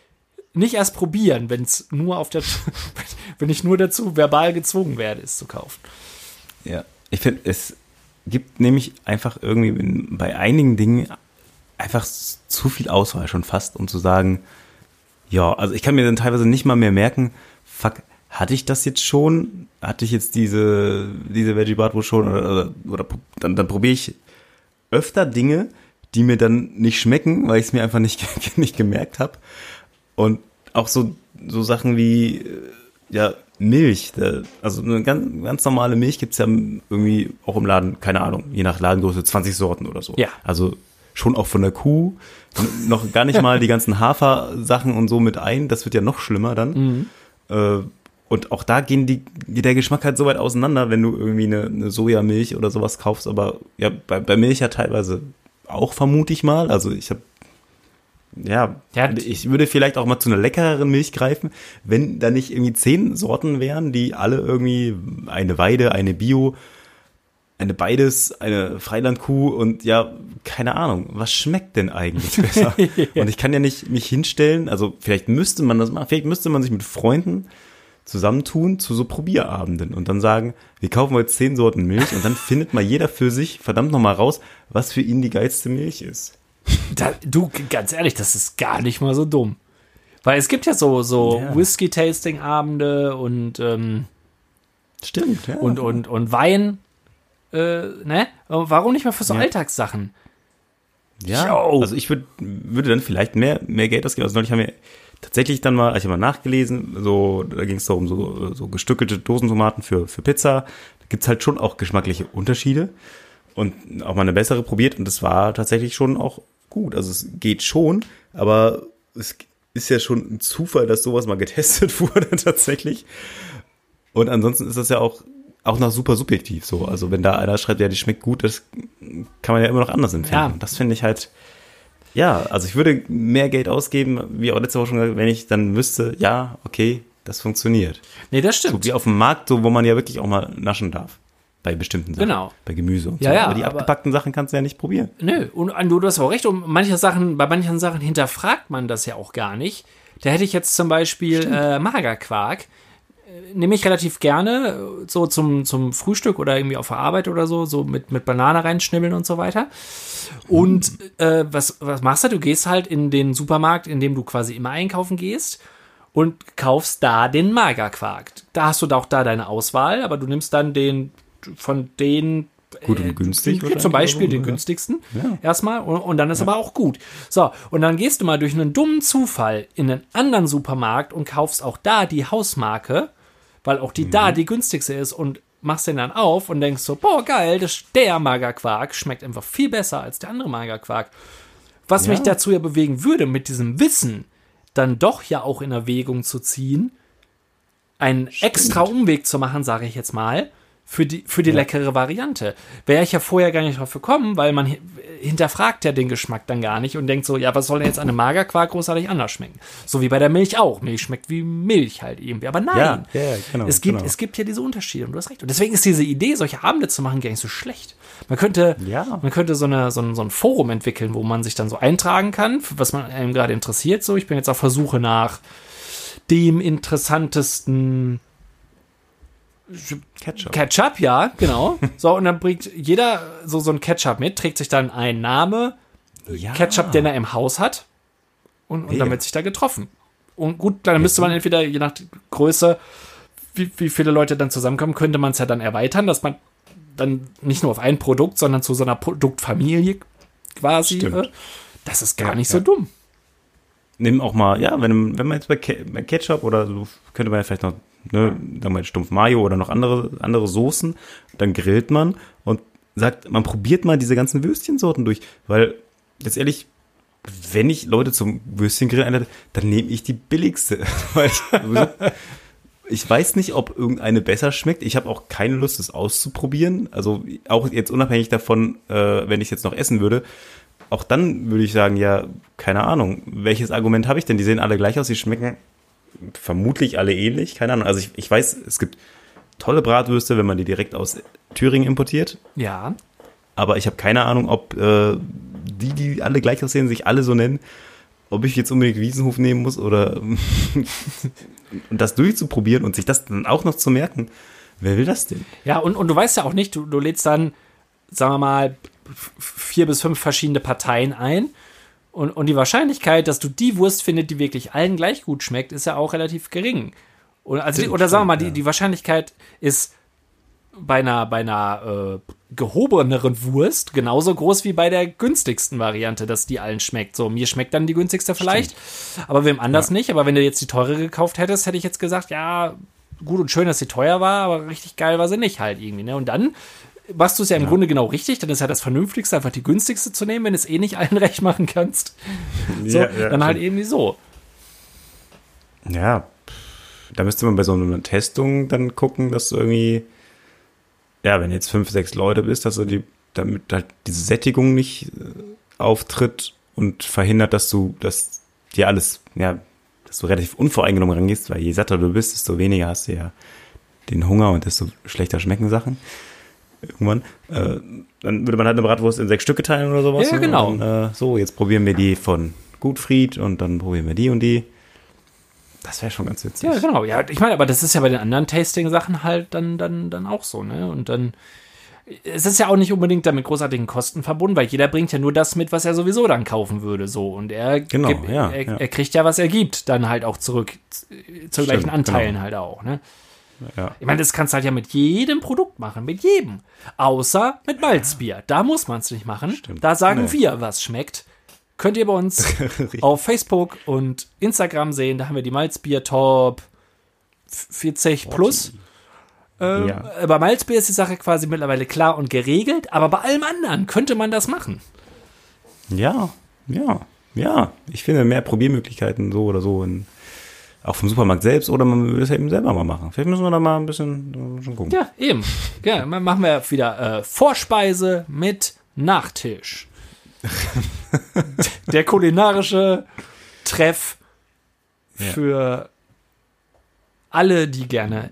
nicht erst probieren, wenn es nur auf der, wenn ich nur dazu verbal gezwungen werde, es zu kaufen. Ja, ich finde, es gibt nämlich einfach irgendwie bei einigen Dingen einfach zu viel Auswahl schon fast, um zu sagen, ja, also ich kann mir dann teilweise nicht mal mehr merken, fuck, hatte ich das jetzt schon? Hatte ich jetzt diese, diese Veggie Bratwurst schon? Oder, oder, oder dann, dann probiere ich öfter Dinge, die mir dann nicht schmecken, weil ich es mir einfach nicht, nicht gemerkt habe. Und auch so, so Sachen wie, äh, ja, Milch. Also eine ganz, ganz normale Milch gibt's ja irgendwie auch im Laden, keine Ahnung, je nach Ladengröße 20 Sorten oder so. Ja. Also schon auch von der Kuh. Noch gar nicht mal die ganzen Hafersachen und so mit ein. Das wird ja noch schlimmer dann. Mhm. Äh, und auch da gehen die, geht der Geschmack halt so weit auseinander, wenn du irgendwie eine, eine Sojamilch oder sowas kaufst. Aber ja, bei, bei Milch ja teilweise auch, vermute ich mal. Also ich habe ja, ich würde vielleicht auch mal zu einer leckereren Milch greifen, wenn da nicht irgendwie zehn Sorten wären, die alle irgendwie eine Weide, eine Bio, eine beides, eine Freilandkuh und ja, keine Ahnung, was schmeckt denn eigentlich besser? Und ich kann ja nicht mich hinstellen, also vielleicht müsste man das machen, vielleicht müsste man sich mit Freunden zusammentun zu so Probierabenden und dann sagen, wir kaufen jetzt zehn Sorten Milch und dann findet mal jeder für sich verdammt nochmal raus, was für ihn die geilste Milch ist. Da, du, ganz ehrlich, das ist gar nicht mal so dumm. Weil es gibt ja so, so Ja. Whisky-Tasting-Abende und, ähm, Stimmt, ja. und, und, und Wein. Äh, ne? Warum nicht mal für so Ja. Alltagssachen? Ja, Jo. also ich würd, würde dann vielleicht mehr, mehr Geld ausgeben. Also neulich haben wir tatsächlich dann mal, ich habe mal nachgelesen, so, da ging es so um so, so gestückelte Dosentomaten für, für Pizza. Da gibt's halt schon auch geschmackliche Unterschiede und auch mal eine bessere probiert und das war tatsächlich schon auch gut. Also es geht schon, aber es ist ja schon ein Zufall, dass sowas mal getestet wurde tatsächlich. Und ansonsten ist das ja auch auch noch super subjektiv so. Also wenn da einer schreibt, ja, die schmeckt gut, das kann man ja immer noch anders empfinden. Ja. Das finde ich halt, ja, also ich würde mehr Geld ausgeben, wie auch letzte Woche schon gesagt, wenn ich dann wüsste, ja, okay, das funktioniert. Nee, das So stimmt. wie auf dem Markt, so wo man ja wirklich auch mal naschen darf. Bei bestimmten Sachen. Genau. Bei Gemüse und Ja, so. ja, aber die aber- abgepackten Sachen kannst du ja nicht probieren. Nö, und du, du hast auch recht. Und manche Sachen, bei manchen Sachen hinterfragt man das ja auch gar nicht. Da hätte ich jetzt zum Beispiel äh, Magerquark. Äh, Nehme ich relativ gerne, äh, so zum, zum Frühstück oder irgendwie auf der Arbeit oder so, so mit, mit Banane reinschnibbeln und so weiter. Und äh, was, was machst du? Du gehst halt in den Supermarkt, in dem du quasi immer einkaufen gehst und kaufst da den Magerquark. Da hast du auch da deine Auswahl, aber du nimmst dann den von den Gut und günstig Zum wahrscheinlich Beispiel den ja. günstigsten Ja. erstmal und, und dann ist aber auch gut. So, und dann gehst du mal durch einen dummen Zufall in einen anderen Supermarkt und kaufst auch da die Hausmarke, weil auch die Mhm. da die günstigste ist und machst den dann auf und denkst so, boah, geil, das, der Magerquark schmeckt einfach viel besser als der andere Magerquark. Was Ja. mich dazu ja bewegen würde, mit diesem Wissen dann doch ja auch in Erwägung zu ziehen, einen extra Umweg zu machen, sage ich jetzt mal, für die, für die leckere Variante. Wäre ich ja vorher gar nicht drauf gekommen, weil man hi- hinterfragt ja den Geschmack dann gar nicht und denkt so, ja, was soll denn jetzt an einem Magerquark großartig anders schmecken? So wie bei der Milch auch. Milch schmeckt wie Milch halt irgendwie. Aber nein, Ja, ja, ja, genau, es, gibt, genau. es gibt ja diese Unterschiede und du hast recht. Und deswegen ist diese Idee, solche Abende zu machen, gar nicht so schlecht. Man könnte, Ja. man könnte so, eine, so, ein, so ein Forum entwickeln, wo man sich dann so eintragen kann, für was man einem gerade interessiert. So, ich bin jetzt auf Versuche nach dem interessantesten Ketchup. Ketchup, ja, genau. So, und dann bringt jeder so, so ein Ketchup mit, trägt sich dann ein Name, ja. Ketchup, den er im Haus hat. Und, und dann wird sich da getroffen. Und gut, dann müsste man entweder, je nach Größe, wie, wie viele Leute dann zusammenkommen, könnte man es ja dann erweitern, dass man dann nicht nur auf ein Produkt, sondern zu so einer Produktfamilie quasi. Stimmt. Äh, das ist gar Ja, nicht so ja. dumm. Nimm auch mal, ja, wenn, wenn man jetzt bei Ketchup oder so, könnte man ja vielleicht noch, ne, sagen wir stumpf Mayo oder noch andere, andere Soßen, dann grillt man und sagt, man probiert mal diese ganzen Würstchensorten durch, weil, jetzt ehrlich, wenn ich Leute zum Würstchengrill einlade, dann nehme ich die billigste, ich, weiß nicht, ob irgendeine besser schmeckt. Ich habe auch keine Lust, es auszuprobieren. Also auch jetzt unabhängig davon, äh, wenn ich es jetzt noch essen würde, auch dann würde ich sagen, ja, keine Ahnung, welches Argument habe ich denn? Die sehen alle gleich aus, die schmecken vermutlich alle ähnlich, keine Ahnung. Also ich, ich weiß, es gibt tolle Bratwürste, wenn man die direkt aus Thüringen importiert, Ja. aber ich habe keine Ahnung, ob äh, die, die alle gleich aussehen, sich alle so nennen, ob ich jetzt unbedingt Wiesenhof nehmen muss oder und das durchzuprobieren und sich das dann auch noch zu merken. Wer will das denn? Ja, und, und du weißt ja auch nicht, du, du lädst dann, sagen wir mal, vier bis fünf verschiedene Parteien ein. Und, und die Wahrscheinlichkeit, dass du die Wurst findest, die wirklich allen gleich gut schmeckt, ist ja auch relativ gering. Oder, also die, Stimmt, oder sagen wir mal, stimmt, die, ja. die Wahrscheinlichkeit ist bei einer, bei einer äh, gehobeneren Wurst genauso groß wie bei der günstigsten Variante, dass die allen schmeckt. So, mir schmeckt dann die günstigste vielleicht, aber wem anders nicht. Aber wenn du jetzt die teure gekauft hättest, hätte ich jetzt gesagt, ja, gut und schön, dass sie teuer war, aber richtig geil war sie nicht halt irgendwie. Ne? Und dann machst du es ja im Grunde genau richtig, dann ist ja das Vernünftigste, einfach die günstigste zu nehmen, wenn du es eh nicht allen recht machen kannst. So, Ja, ja, dann halt irgendwie so. Ja, da müsste man bei so einer Testung dann gucken, dass du irgendwie, ja, wenn jetzt fünf, sechs Leute bist, dass du die, damit halt diese Sättigung nicht äh, auftritt und verhindert, dass du, dass dir alles, ja, dass du relativ unvoreingenommen rangehst, weil je satter du bist, desto weniger hast du ja den Hunger und desto schlechter schmecken Sachen. Irgendwann. Äh, dann würde man halt eine Bratwurst in sechs Stücke teilen oder sowas. Ja, genau. Dann, äh, so, jetzt probieren wir die von Gutfried und dann probieren wir die und die. Das wäre schon ganz witzig. Ja, genau. Ja, ich meine, aber das ist ja bei den anderen Tasting-Sachen halt dann, dann, dann auch so, ne? Und dann. Es ist ja auch nicht unbedingt damit großartigen Kosten verbunden, weil jeder bringt ja nur das mit, was er sowieso dann kaufen würde, so. Und er, Genau, gibt- ja, er, ja. er kriegt ja, was er gibt, dann halt auch zurück zu gleichen Anteilen genau. halt auch, ne? Ja. Ich meine, das kannst du halt ja mit jedem Produkt machen, mit jedem. Außer mit Malzbier. Da muss man es nicht machen. Stimmt. Da sagen Nee. wir, was schmeckt. Könnt ihr bei uns auf Facebook und Instagram sehen. Da haben wir die Malzbier Top 40 plus. Ähm, Ja. Bei Malzbier ist die Sache quasi mittlerweile klar und geregelt, aber bei allem anderen könnte man das machen. Ja, ja, ja. Ich finde mehr Probiermöglichkeiten so oder so, in, auch vom Supermarkt selbst oder man will es eben selber mal machen. Vielleicht müssen wir da mal ein bisschen äh, schon gucken. Ja, eben. Ja, dann machen wir wieder äh, Vorspeise mit Nachtisch. Der kulinarische Treff Ja. für alle, die gerne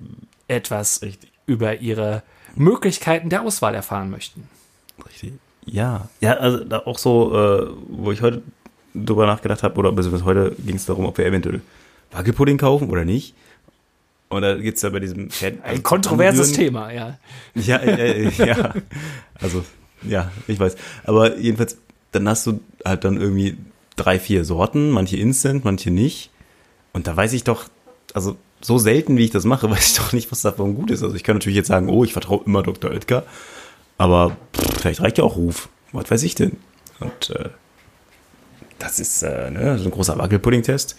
etwas Richtig. über ihre Möglichkeiten der Auswahl erfahren möchten. Richtig. Ja, ja, also da auch so, äh, wo ich heute drüber nachgedacht habe, oder beziehungsweise heute ging es darum, ob wir eventuell Wackelpudding kaufen oder nicht. Und da geht's ja bei diesem Pferd. Ein kontroverses Anrühren. Thema, ja. Ja, äh, ja. Also, ja, ich weiß. Aber jedenfalls, dann hast du halt dann irgendwie drei, vier Sorten, manche instant, manche nicht. Und da weiß ich doch, also so selten, wie ich das mache, weiß ich doch nicht, was davon gut ist. Also ich kann natürlich jetzt sagen, oh, ich vertraue immer Dr. Oetker. Aber pff, vielleicht reicht ja auch Ruf. Was weiß ich denn? Und äh, das ist äh, ne, so ein großer Wackelpudding-Test.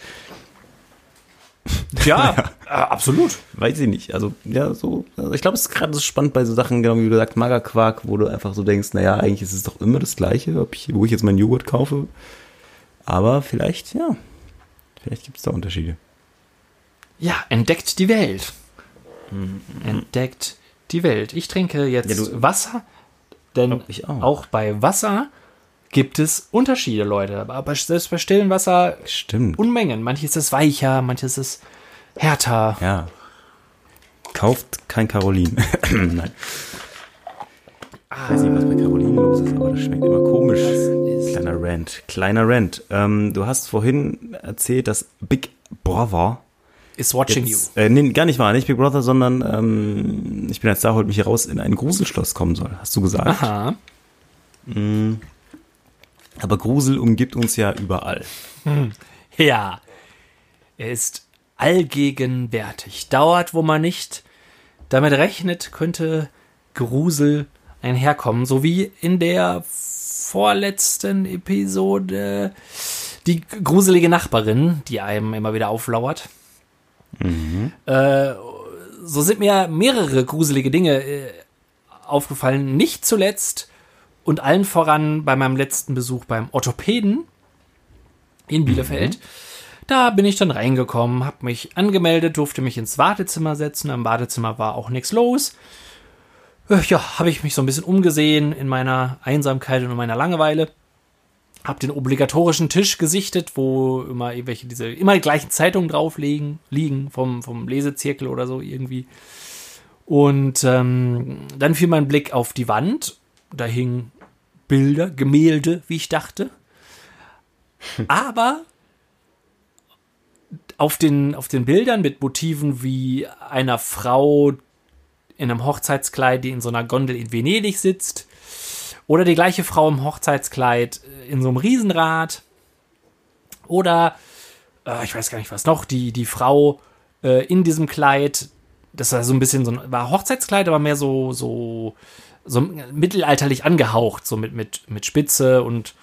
Ja, äh, absolut. Weiß ich nicht. Also, ja, so. Also ich glaube, es ist gerade so spannend bei so Sachen, genau wie du sagst, Magerquark, wo du einfach so denkst, naja, eigentlich ist es doch immer das Gleiche, ob ich, wo ich jetzt meinen Joghurt kaufe. Aber vielleicht, ja. Vielleicht gibt es da Unterschiede. Ja, entdeckt die Welt. Entdeckt die Welt. Ich trinke jetzt Ja, du- Wasser, denn Oh, ich auch. auch bei Wasser gibt es Unterschiede, Leute. Aber selbst bei stillem Wasser Stimmt. Unmengen. Manches ist weicher, manches ist härter. ja. Kauft kein Carolin. Nein. Ich weiß nicht, was bei Carolin los ist, aber das schmeckt immer komisch. Kleiner Rant. Kleiner Rant. Ähm, du hast vorhin erzählt, dass Big Brother Is watching jetzt, äh, nee, gar nicht wahr, nicht Big Brother, sondern ähm, ich bin als Star, holt mich hier raus, in ein Gruselschloss kommen soll, hast du you. gesagt. Aha. Aber Grusel umgibt uns ja überall. Ja. Er ist allgegenwärtig. Dauert, wo man nicht damit rechnet, könnte Grusel einherkommen. So wie in der vorletzten Episode die gruselige Nachbarin, die einem immer wieder auflauert. Äh, so sind mir mehrere gruselige Dinge äh, aufgefallen. Nicht zuletzt und allen voran bei meinem letzten Besuch beim Orthopäden in Bielefeld. Da bin ich dann reingekommen, habe mich angemeldet, durfte mich ins Wartezimmer setzen. Am Wartezimmer war auch nichts los. Äh, Ja, habe ich mich so ein bisschen umgesehen in meiner Einsamkeit und in meiner Langeweile. Hab den obligatorischen Tisch gesichtet, wo immer irgendwelche diese immer die gleichen Zeitungen drauf liegen, liegen vom, vom Lesezirkel oder so irgendwie. Und ähm, dann fiel mein Blick auf die Wand. Da hingen Bilder, Gemälde, wie ich dachte. Aber auf den, auf den Bildern mit Motiven wie einer Frau in einem Hochzeitskleid, die in so einer Gondel in Venedig sitzt. Oder die gleiche Frau im Hochzeitskleid äh, in so einem Riesenrad. Oder, äh, ich weiß gar nicht was noch, die, die Frau äh, in diesem Kleid. Das war so ein bisschen so ein, war Hochzeitskleid, aber mehr so, so, so mittelalterlich angehaucht, so mit, mit, mit Spitze und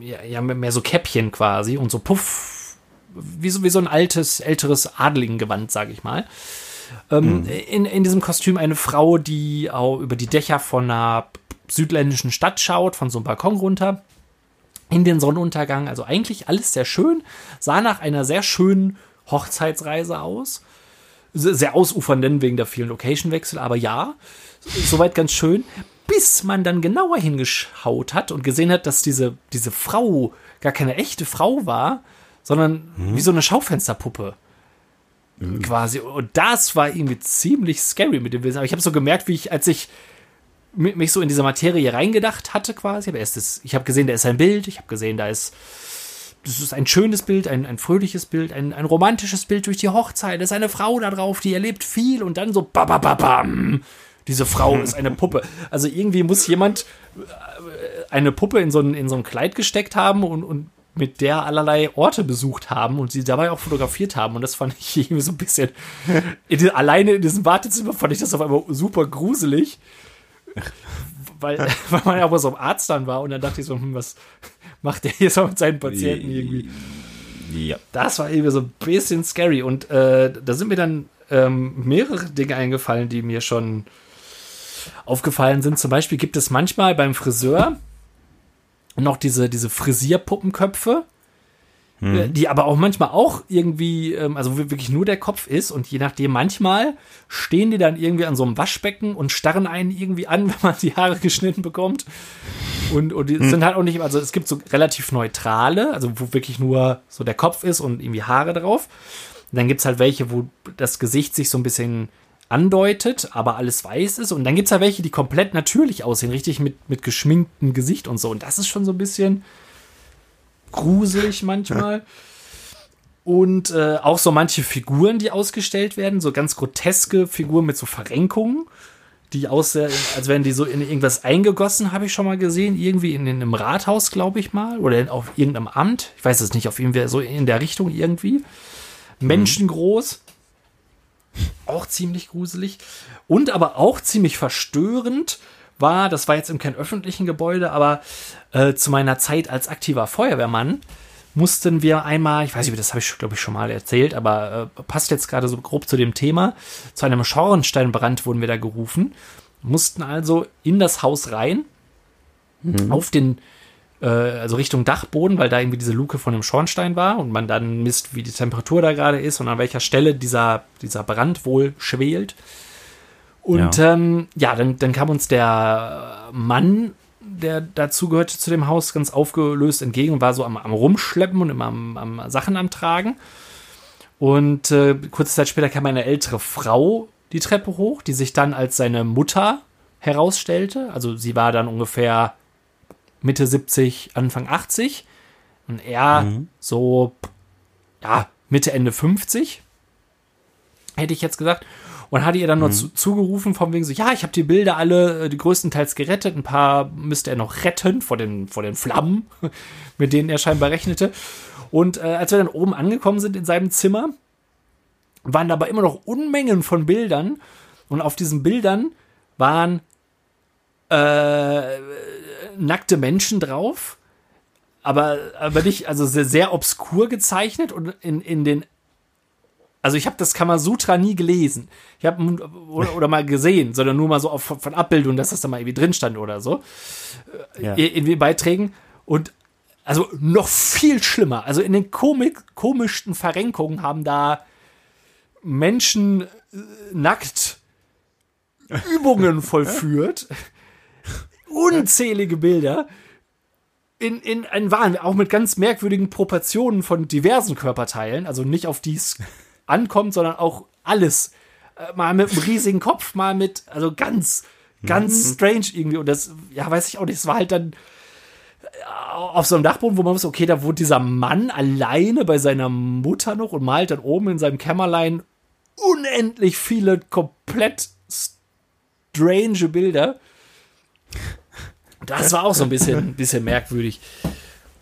ja, ja, mehr so Käppchen quasi und so Puff, wie so, wie so ein altes, älteres Adlingengewand, sage ich mal. Ähm, mhm. in, in diesem Kostüm eine Frau, die auch über die Dächer von einer südländischen Stadt schaut, von so einem Balkon runter in den Sonnenuntergang. Also eigentlich alles sehr schön. Sah nach einer sehr schönen Hochzeitsreise aus. Sehr ausufernd wegen der vielen Location-Wechsel, aber ja, soweit ganz schön. Bis man dann genauer hingeschaut hat und gesehen hat, dass diese, diese Frau gar keine echte Frau war, sondern hm. wie so eine Schaufensterpuppe. Mhm. Quasi. Und das war irgendwie ziemlich scary mit dem Wissen. Aber ich habe so gemerkt, wie ich, als ich mich so in diese Materie reingedacht hatte, quasi. Aber erstes, ich habe gesehen, da ist ein Bild, ich habe gesehen, da ist. Das ist ein schönes Bild, ein, ein fröhliches Bild, ein, ein romantisches Bild durch die Hochzeit. Da ist eine Frau da drauf, die erlebt viel und dann so babababam. Diese Frau ist eine Puppe. Also irgendwie muss jemand äh, eine Puppe in so ein, in so ein Kleid gesteckt haben und, und mit der allerlei Orte besucht haben und sie dabei auch fotografiert haben. Und das fand ich irgendwie so ein bisschen. In, alleine in diesem Wartezimmer fand ich das auf einmal super gruselig weil, weil man ja auch mal so ein Arzt dann war und dann dachte ich so, hm, was macht der hier so mit seinen Patienten irgendwie? Ja. Das war irgendwie so ein bisschen scary und äh, da sind mir dann ähm, mehrere Dinge eingefallen, die mir schon aufgefallen sind. Zum Beispiel gibt es manchmal beim Friseur noch diese, diese Frisierpuppenköpfe, mhm. die aber auch manchmal auch irgendwie, ähm, also wirklich nur der Kopf ist und je nachdem, manchmal stehen die dann irgendwie an so einem Waschbecken und starren einen irgendwie an, wenn man die Haare geschnitten bekommt. Und, und die mhm. sind halt auch nicht, also es gibt so relativ neutrale, also wo wirklich nur so der Kopf ist und irgendwie Haare drauf. Und dann gibt es halt welche, wo das Gesicht sich so ein bisschen andeutet, aber alles weiß ist. Und dann gibt es halt welche, die komplett natürlich aussehen, richtig mit, mit geschminktem Gesicht und so. Und das ist schon so ein bisschen gruselig manchmal. Und äh, auch so manche Figuren, die ausgestellt werden, so ganz groteske Figuren mit so Verrenkungen, die aussehen, als wären die so in irgendwas eingegossen, habe ich schon mal gesehen. Irgendwie in, in einem Rathaus, glaube ich mal. Oder auf irgendeinem Amt. Ich weiß es nicht, auf Fall so in der Richtung irgendwie. Menschengroß. Auch ziemlich gruselig. Und aber auch ziemlich verstörend war, das war jetzt in keinem öffentlichen Gebäude, aber äh, zu meiner Zeit als aktiver Feuerwehrmann mussten wir einmal, ich weiß nicht, das habe ich glaube ich schon mal erzählt, aber äh, passt jetzt gerade so grob zu dem Thema, zu einem Schornsteinbrand wurden wir da gerufen, mussten also in das Haus rein, mhm. auf den, äh, also Richtung Dachboden, weil da irgendwie diese Luke von dem Schornstein war und man dann misst, wie die Temperatur da gerade ist und an welcher Stelle dieser, dieser Brand wohl schwelt. Und ja, ähm, ja dann, dann kam uns der Mann, der dazugehörte zu dem Haus, ganz aufgelöst entgegen und war so am, am Rumschleppen und immer am, am Sachen am Tragen. Und äh, kurze Zeit später kam eine ältere Frau die Treppe hoch, die sich dann als seine Mutter herausstellte. Also sie war dann ungefähr Mitte 70, Anfang 80. Und er mhm. so, ja, Mitte, Ende 50, hätte ich jetzt gesagt. Und hatte ihr dann mhm. nur zu, zugerufen, von wegen so, ja, ich habe die Bilder alle, äh, die größtenteils gerettet, ein paar müsste er noch retten vor den, vor den Flammen, mit denen er scheinbar rechnete. Und äh, als wir dann oben angekommen sind in seinem Zimmer, waren dabei immer noch Unmengen von Bildern. Und auf diesen Bildern waren äh, nackte Menschen drauf, aber, aber nicht, also sehr, sehr obskur gezeichnet und in, in den also ich habe das Kamasutra nie gelesen. Ich habe oder, oder, mal gesehen, sondern nur mal so auf, von Abbildungen, dass das da mal irgendwie drin stand oder so. Ja. Äh, in, in Beiträgen. Und also noch viel schlimmer. Also in den komik, komischsten Verrenkungen haben da Menschen äh, nackt Übungen vollführt. Unzählige Bilder. In, in ein Wahn, auch mit ganz merkwürdigen Proportionen von diversen Körperteilen, also nicht auf die ankommt, sondern auch alles. Äh, mal mit einem riesigen Kopf, mal mit, also ganz, ganz mhm. strange irgendwie. Und das, ja, weiß ich auch nicht, es war halt dann äh, auf so einem Dachboden, wo man muss, okay, da wohnt dieser Mann alleine bei seiner Mutter noch und malt dann oben in seinem Kämmerlein unendlich viele komplett strange Bilder. Das war auch so ein bisschen, bisschen merkwürdig.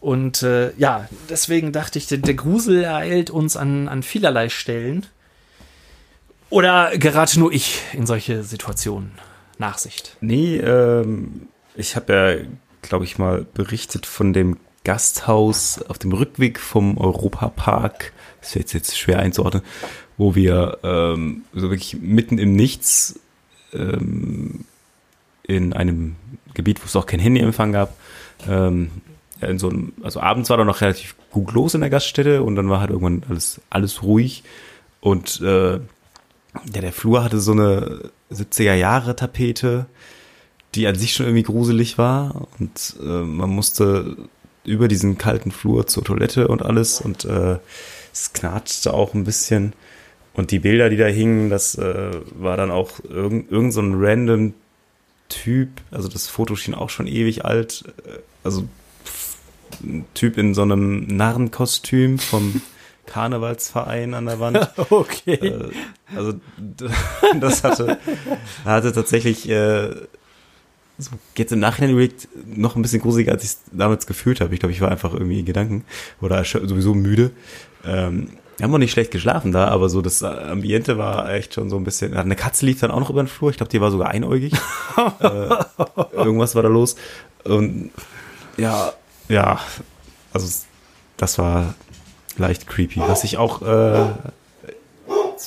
Und äh, ja, deswegen dachte ich, der, der, Grusel ereilt uns an, an vielerlei Stellen. Oder gerate nur ich in solche Situationen? Nachsicht. Nee, ähm, ich habe ja, glaube ich, mal berichtet von dem Gasthaus auf dem Rückweg vom Europapark. Das ist jetzt, schwer einzuordnen, wo wir ähm, so wirklich mitten im Nichts ähm, in einem Gebiet, wo es auch kein Handyempfang gab, ähm, in so einem, also abends war da noch relativ gut los in der Gaststätte und dann war halt irgendwann alles, alles ruhig. Und äh, ja, der Flur hatte so eine 70er Jahre Tapete, die an sich schon irgendwie gruselig war. Und äh, man musste über diesen kalten Flur zur Toilette und alles. Und äh, es knatschte auch ein bisschen. Und die Bilder, die da hingen, das äh, war dann auch irgend, irgend so random Typ, also das Foto schien auch schon ewig alt, äh, also ein Typ in so einem Narrenkostüm vom Karnevalsverein an der Wand. Okay. Äh, also das hatte, hatte tatsächlich äh, so jetzt im Nachhinein überlegt noch ein bisschen gruseliger, als ich es damals gefühlt habe. Ich glaube, ich war einfach irgendwie in Gedanken oder sowieso müde. Ähm, wir haben auch nicht schlecht geschlafen da, aber so das Ambiente war echt schon so ein bisschen. Eine Katze lief dann auch noch über den Flur. Ich glaube, die war sogar einäugig. äh, irgendwas war da los. Und ja, ja, also das war leicht creepy. Was ich auch. Äh,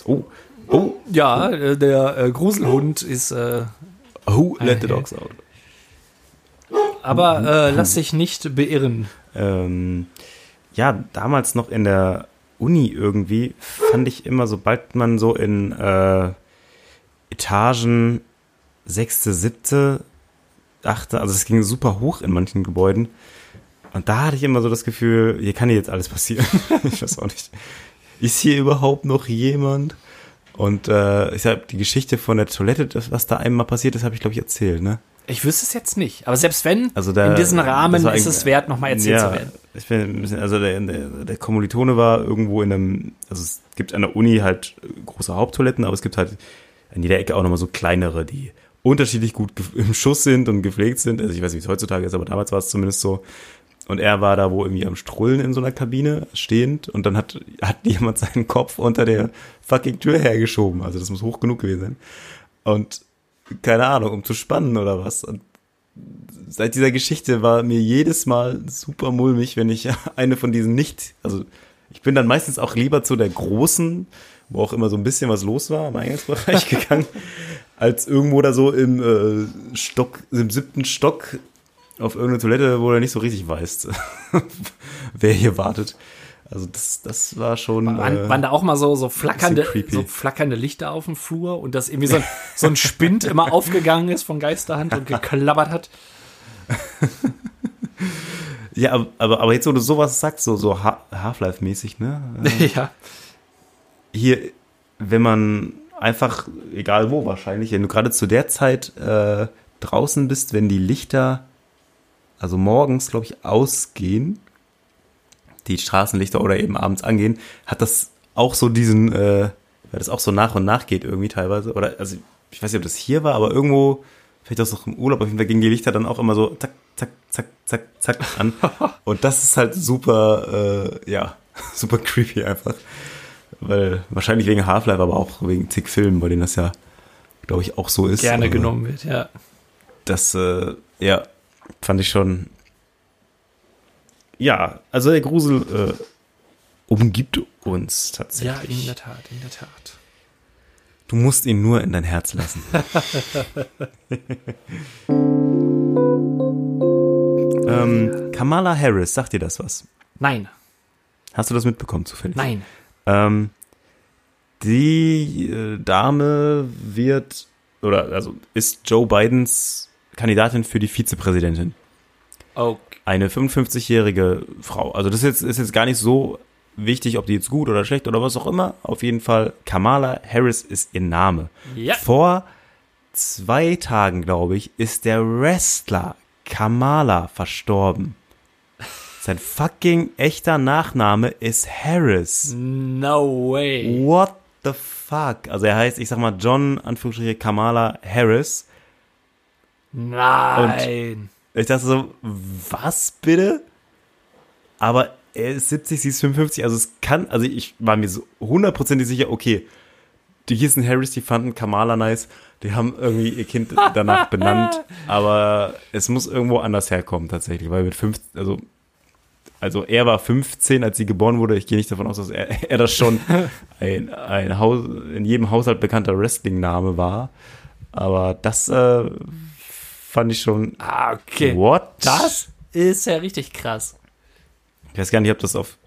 oh, oh. Ja, äh, der äh, Gruselhund ist. Äh, oh, let the dogs out. Aber äh, lass dich nicht beirren. Ähm, ja, damals noch in der Uni irgendwie fand ich immer, sobald man so in äh, Etagen sechste, siebte, achte, also es ging super hoch in manchen Gebäuden, und da hatte ich immer so das Gefühl, hier kann jetzt alles passieren. ich weiß auch nicht. Ist hier überhaupt noch jemand? Und äh, ich habe die Geschichte von der Toilette, das, was da einmal passiert ist, habe ich, glaube ich, erzählt, ne? Ich wüsste es jetzt nicht. Aber selbst wenn, also da, in diesem Rahmen ist es wert, nochmal erzählt ja, zu werden. Ich bin ein bisschen, also der, der, der Kommilitone war irgendwo in einem, also es gibt an der Uni halt große Haupttoiletten, aber es gibt halt an jeder Ecke auch nochmal so kleinere, die unterschiedlich gut im Schuss sind und gepflegt sind. Also ich weiß nicht, wie es heutzutage ist, aber damals war es zumindest so. Und er war da wo irgendwie am Strullen in so einer Kabine stehend und dann hat, hat jemand seinen Kopf unter der fucking Tür hergeschoben. Also das muss hoch genug gewesen sein. Und keine Ahnung, um zu spannen oder was. Und seit dieser Geschichte war mir jedes Mal super mulmig, wenn ich eine von diesen nicht, also ich bin dann meistens auch lieber zu der großen, wo auch immer so ein bisschen was los war, im Eingangsbereich gegangen, als irgendwo da so im äh, Stock, im siebten Stock auf irgendeine Toilette, wo du nicht so richtig weißt, wer hier wartet. Also das, das war schon. Waren, äh, waren da auch mal so, so, flackernde, so flackernde Lichter auf dem Flur und dass irgendwie so ein, so ein Spind immer aufgegangen ist von Geisterhand und geklappert hat? ja, aber, aber jetzt, wo du sowas sagst, so, so Half-Life-mäßig, ne? ja. Hier, wenn man einfach, egal wo wahrscheinlich, wenn du gerade zu der Zeit äh, draußen bist, wenn die Lichter also morgens, glaube ich, ausgehen, die Straßenlichter oder eben abends angehen, hat das auch so diesen, äh, weil das auch so nach und nach geht irgendwie teilweise. Oder, also ich weiß nicht, ob das hier war, aber irgendwo, vielleicht auch noch im Urlaub, auf jeden Fall gingen die Lichter dann auch immer so zack, zack, zack, zack, zack an. und das ist halt super, äh, ja, super creepy einfach. Weil wahrscheinlich wegen Half-Life, aber auch wegen zig Filmen, bei denen das ja, glaube ich, auch so ist. Gerne genommen wird, ja. Das, äh, ja, fand ich schon. Ja, also der Grusel äh, umgibt uns tatsächlich. Ja, in der Tat, in der Tat. Du musst ihn nur in dein Herz lassen. ähm, Kamala Harris, sagt dir das was? Nein. Hast du das mitbekommen zufällig? Nein. Ähm, die äh, Dame wird, oder also ist Joe Bidens Kandidatin für die Vizepräsidentin. Okay. Eine 55-jährige Frau. Also das ist jetzt, ist jetzt gar nicht so wichtig, ob die jetzt gut oder schlecht oder was auch immer. Auf jeden Fall, Kamala Harris ist ihr Name. Ja. Vor zwei Tagen, glaube ich, ist der Wrestler Kamala verstorben. Sein fucking echter Nachname ist Harris. No way. What the fuck? Also er heißt, ich sag mal, John, Anführungsstriche, Kamala Harris. Nein. Und ich dachte so, was bitte? Aber er ist 70, sie ist 55, also es kann, also ich war mir so hundertprozentig sicher, okay, die hießen Harris, die fanden Kamala nice. Die haben irgendwie ihr Kind danach benannt, aber es muss irgendwo anders herkommen tatsächlich, weil mit fünf, also also er war 15, als sie geboren wurde. Ich gehe nicht davon aus, dass er, er das schon ein, ein Haus, in jedem Haushalt bekannter Wrestling-Name war. Aber das äh, fand ich schon. Ah, okay. What? Das ist ja richtig krass. Ich weiß gar nicht, ob das auf,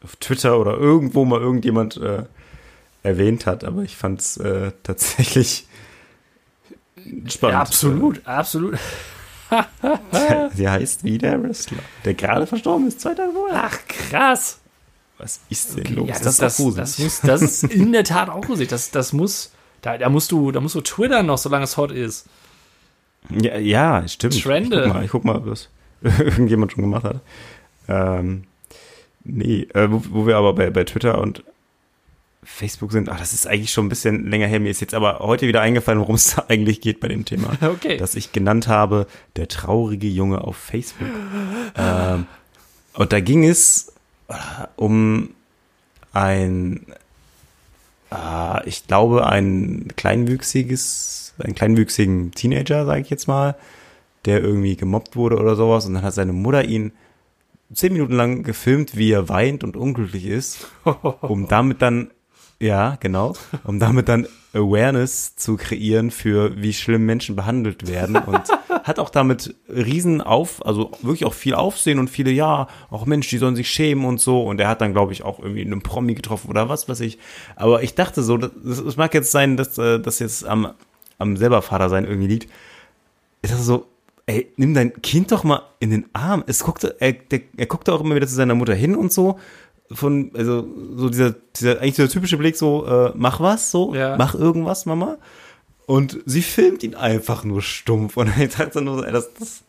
auf Twitter oder irgendwo mal irgendjemand äh, erwähnt hat, aber ich fand es äh, tatsächlich spannend. Ja, absolut, absolut. Sie heißt wie der Wrestler, der gerade verstorben ist, zwei Tage vorher. Ach, krass. Was ist denn los? Ja, das, das, das, das, muss, das ist in der Tat auch gruselig. Das, das muss, da, da musst du, da musst du twittern noch, solange es hot ist. Ja, ja stimmt. Trende. Ich guck mal, ich guck mal was irgendjemand schon gemacht hat. Ähm, nee, äh, wo, wo wir aber bei, bei Twitter und Facebook sind, ach, das ist eigentlich schon ein bisschen länger her. Mir ist jetzt aber heute wieder eingefallen, worum es da eigentlich geht bei dem Thema. Okay. Das ich genannt habe, der traurige Junge auf Facebook. ähm, und da ging es äh, um ein, äh, ich glaube, ein kleinwüchsiges, einen kleinwüchsigen Teenager, sage ich jetzt mal, der irgendwie gemobbt wurde oder sowas. Und dann hat seine Mutter ihn zehn Minuten lang gefilmt, wie er weint und unglücklich ist, um damit dann ja, genau. Um damit dann Awareness zu kreieren für wie schlimm Menschen behandelt werden und hat auch damit riesen auf, also wirklich auch viel Aufsehen und viele, ja, auch Mensch, die sollen sich schämen und so. Und er hat dann, glaube ich, auch irgendwie einen Promi getroffen oder was weiß ich. Aber ich dachte so, es mag jetzt sein, dass äh, das jetzt am, am selber Vater sein irgendwie liegt. Ich dachte so, ey, nimm dein Kind doch mal in den Arm. Es guckte, er, der, er guckte auch immer wieder zu seiner Mutter hin und so von, also so dieser, dieser eigentlich dieser typische Blick so, äh, mach was, so, Ja. mach irgendwas, Mama. Und sie filmt ihn einfach nur stumpf. Und ich dachte nur, so, ey, das, das,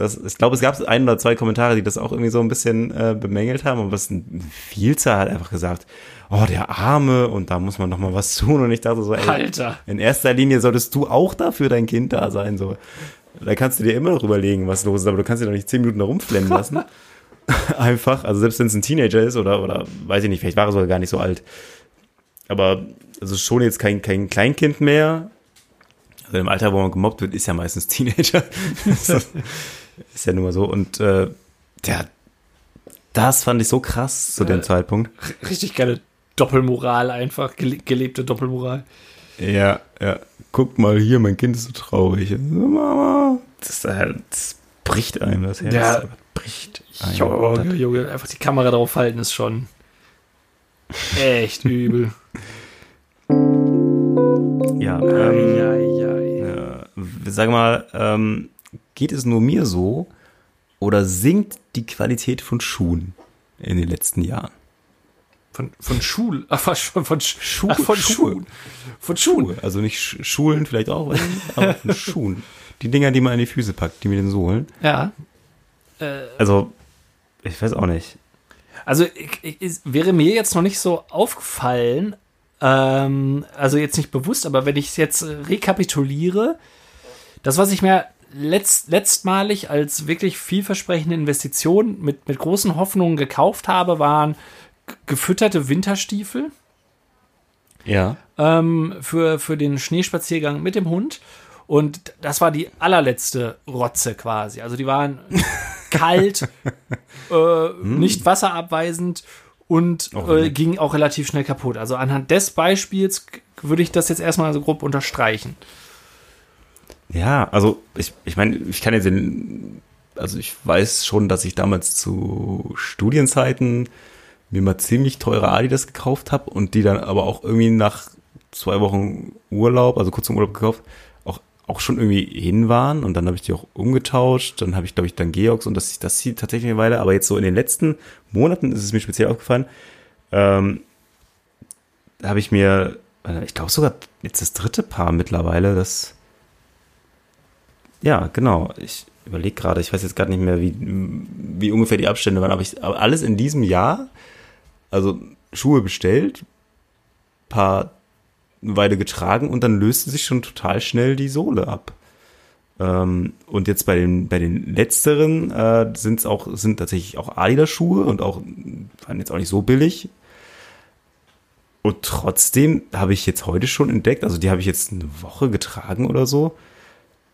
das, ich glaube, es gab ein oder zwei Kommentare, die das auch irgendwie so ein bisschen äh, bemängelt haben, aber es eine Vielzahl hat einfach gesagt, oh, der Arme, und da muss man noch mal was tun. Und ich dachte so, ey, Alter. in erster Linie solltest du auch dafür dein Kind da sein, so. Da kannst du dir immer noch überlegen, was los ist, aber du kannst dir doch nicht zehn Minuten da rumflennen lassen. Einfach, also selbst wenn es ein Teenager ist oder, oder weiß ich nicht, vielleicht war er sogar gar nicht so alt. Aber also schon jetzt kein, kein Kleinkind mehr. Also im Alter, wo man gemobbt wird, ist ja meistens Teenager. ist ja nun mal so. Und äh, der, das fand ich so krass zu dem Ja. Zeitpunkt. Richtig geile Doppelmoral einfach, gele gelebte Doppelmoral. Ja, ja. Guck mal hier, mein Kind ist so traurig. Mama. Das, äh, das bricht einem das Herz. Ja. Das bricht einem. Junge, Junge, einfach die Kamera drauf halten ist schon echt übel. Ja, ähm, Eieiei. ja, sag mal, ähm, geht es nur mir so oder sinkt die Qualität von Schuhen in den letzten Jahren? Von, von Schul, ach, von, von, Sch Schuh- ach, von Schuhe. Schuhen. Von Schuhen. Also nicht Sch Schulen vielleicht auch, aber von Schuhen. Die Dinger, die man in die Füße packt, die mit den Sohlen. Ja. Äh, Also, ich weiß auch nicht. Also ich, ich, wäre mir jetzt noch nicht so aufgefallen, ähm, also jetzt nicht bewusst, aber wenn ich es jetzt rekapituliere, das, was ich mir letzt, letztmalig als wirklich vielversprechende Investition mit, mit großen Hoffnungen gekauft habe, waren gefütterte Winterstiefel Ja. ähm, für, für den Schneespaziergang mit dem Hund. Und das war die allerletzte Rotze quasi. Also die waren kalt, äh, nicht wasserabweisend und Oh, äh, gingen auch relativ schnell kaputt. Also anhand des Beispiels würde ich das jetzt erstmal so grob unterstreichen. Ja, also ich, ich meine, ich kann jetzt den, also ich weiß schon, dass ich damals zu Studienzeiten mir mal ziemlich teure Adidas gekauft habe und die dann aber auch irgendwie nach zwei Wochen Urlaub, also kurz zum Urlaub gekauft, auch, auch schon irgendwie hin waren. Und dann habe ich die auch umgetauscht, dann habe ich glaube ich dann Georgs und das, das sieht tatsächlich eine Weile, aber jetzt so in den letzten Monaten ist es mir speziell aufgefallen, ähm, habe ich mir, äh, ich glaube sogar jetzt das dritte Paar mittlerweile, das ja, genau. Ich überlege gerade, ich weiß jetzt gerade nicht mehr, wie, wie ungefähr die Abstände waren, aber ich aber alles in diesem Jahr, also Schuhe bestellt, paar Weile getragen und dann löste sich schon total schnell die Sohle ab. Ähm, und jetzt bei den, bei den letzteren äh, sind auch, sind tatsächlich auch Adidas-Schuhe und auch waren jetzt auch nicht so billig. Und trotzdem habe ich jetzt heute schon entdeckt, also die habe ich jetzt eine Woche getragen oder so,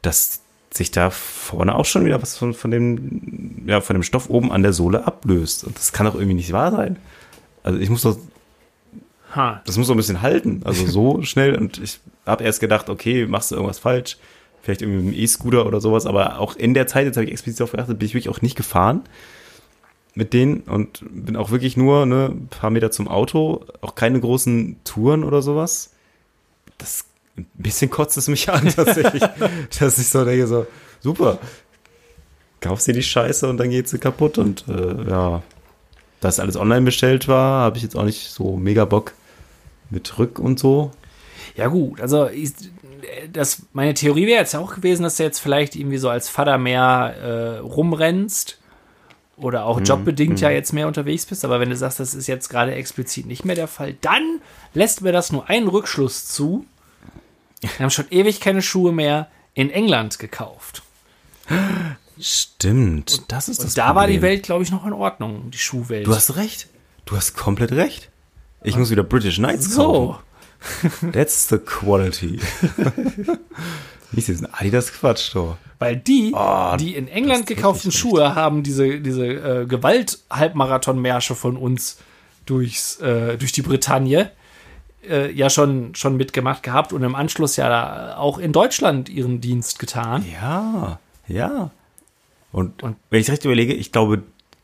dass sich da vorne auch schon wieder was von, von dem, ja, von dem Stoff oben an der Sohle ablöst. Und das kann doch irgendwie nicht wahr sein. Also ich muss doch, Ha. das muss doch ein bisschen halten. Also so schnell. Und ich habe erst gedacht, okay, machst du irgendwas falsch? Vielleicht irgendwie mit dem E-Scooter oder sowas. Aber auch in der Zeit, jetzt habe ich explizit darauf geachtet, bin ich wirklich auch nicht gefahren mit denen und bin auch wirklich nur ne, ein paar Meter zum Auto, auch keine großen Touren oder sowas. Das ein bisschen kotzt es mich an tatsächlich, dass ich so denke so super, kaufst dir die Scheiße und dann geht sie kaputt und äh, ja, dass alles online bestellt war, habe ich jetzt auch nicht so mega Bock mit Rück und so. Ja, gut, also ich, das, meine Theorie wäre jetzt auch gewesen, dass du jetzt vielleicht irgendwie so als Vater mehr äh, rumrennst oder auch jobbedingt ja jetzt mehr unterwegs bist. Aber wenn du sagst, das ist jetzt gerade explizit nicht mehr der Fall, dann lässt mir das nur einen Rückschluss zu. Wir haben schon ewig keine Schuhe mehr in England gekauft. Stimmt, das ist das Und da war die Problem. Welt, glaube ich, noch in Ordnung, die Schuhwelt. Du hast recht. Du hast komplett recht. Ich muss wieder British Knights kaufen. so. That's the quality. Nicht diesen Adidas Quatsch, doch. Weil die, Oh, die in England gekauften Schuhe haben diese, diese äh, Gewalt-Halbmarathon-Märsche von uns durchs, äh, durch die Bretagne äh, ja schon, schon mitgemacht gehabt und im Anschluss ja da auch in Deutschland ihren Dienst getan. Ja, ja. Und, Und- wenn ich recht überlege, ich glaube,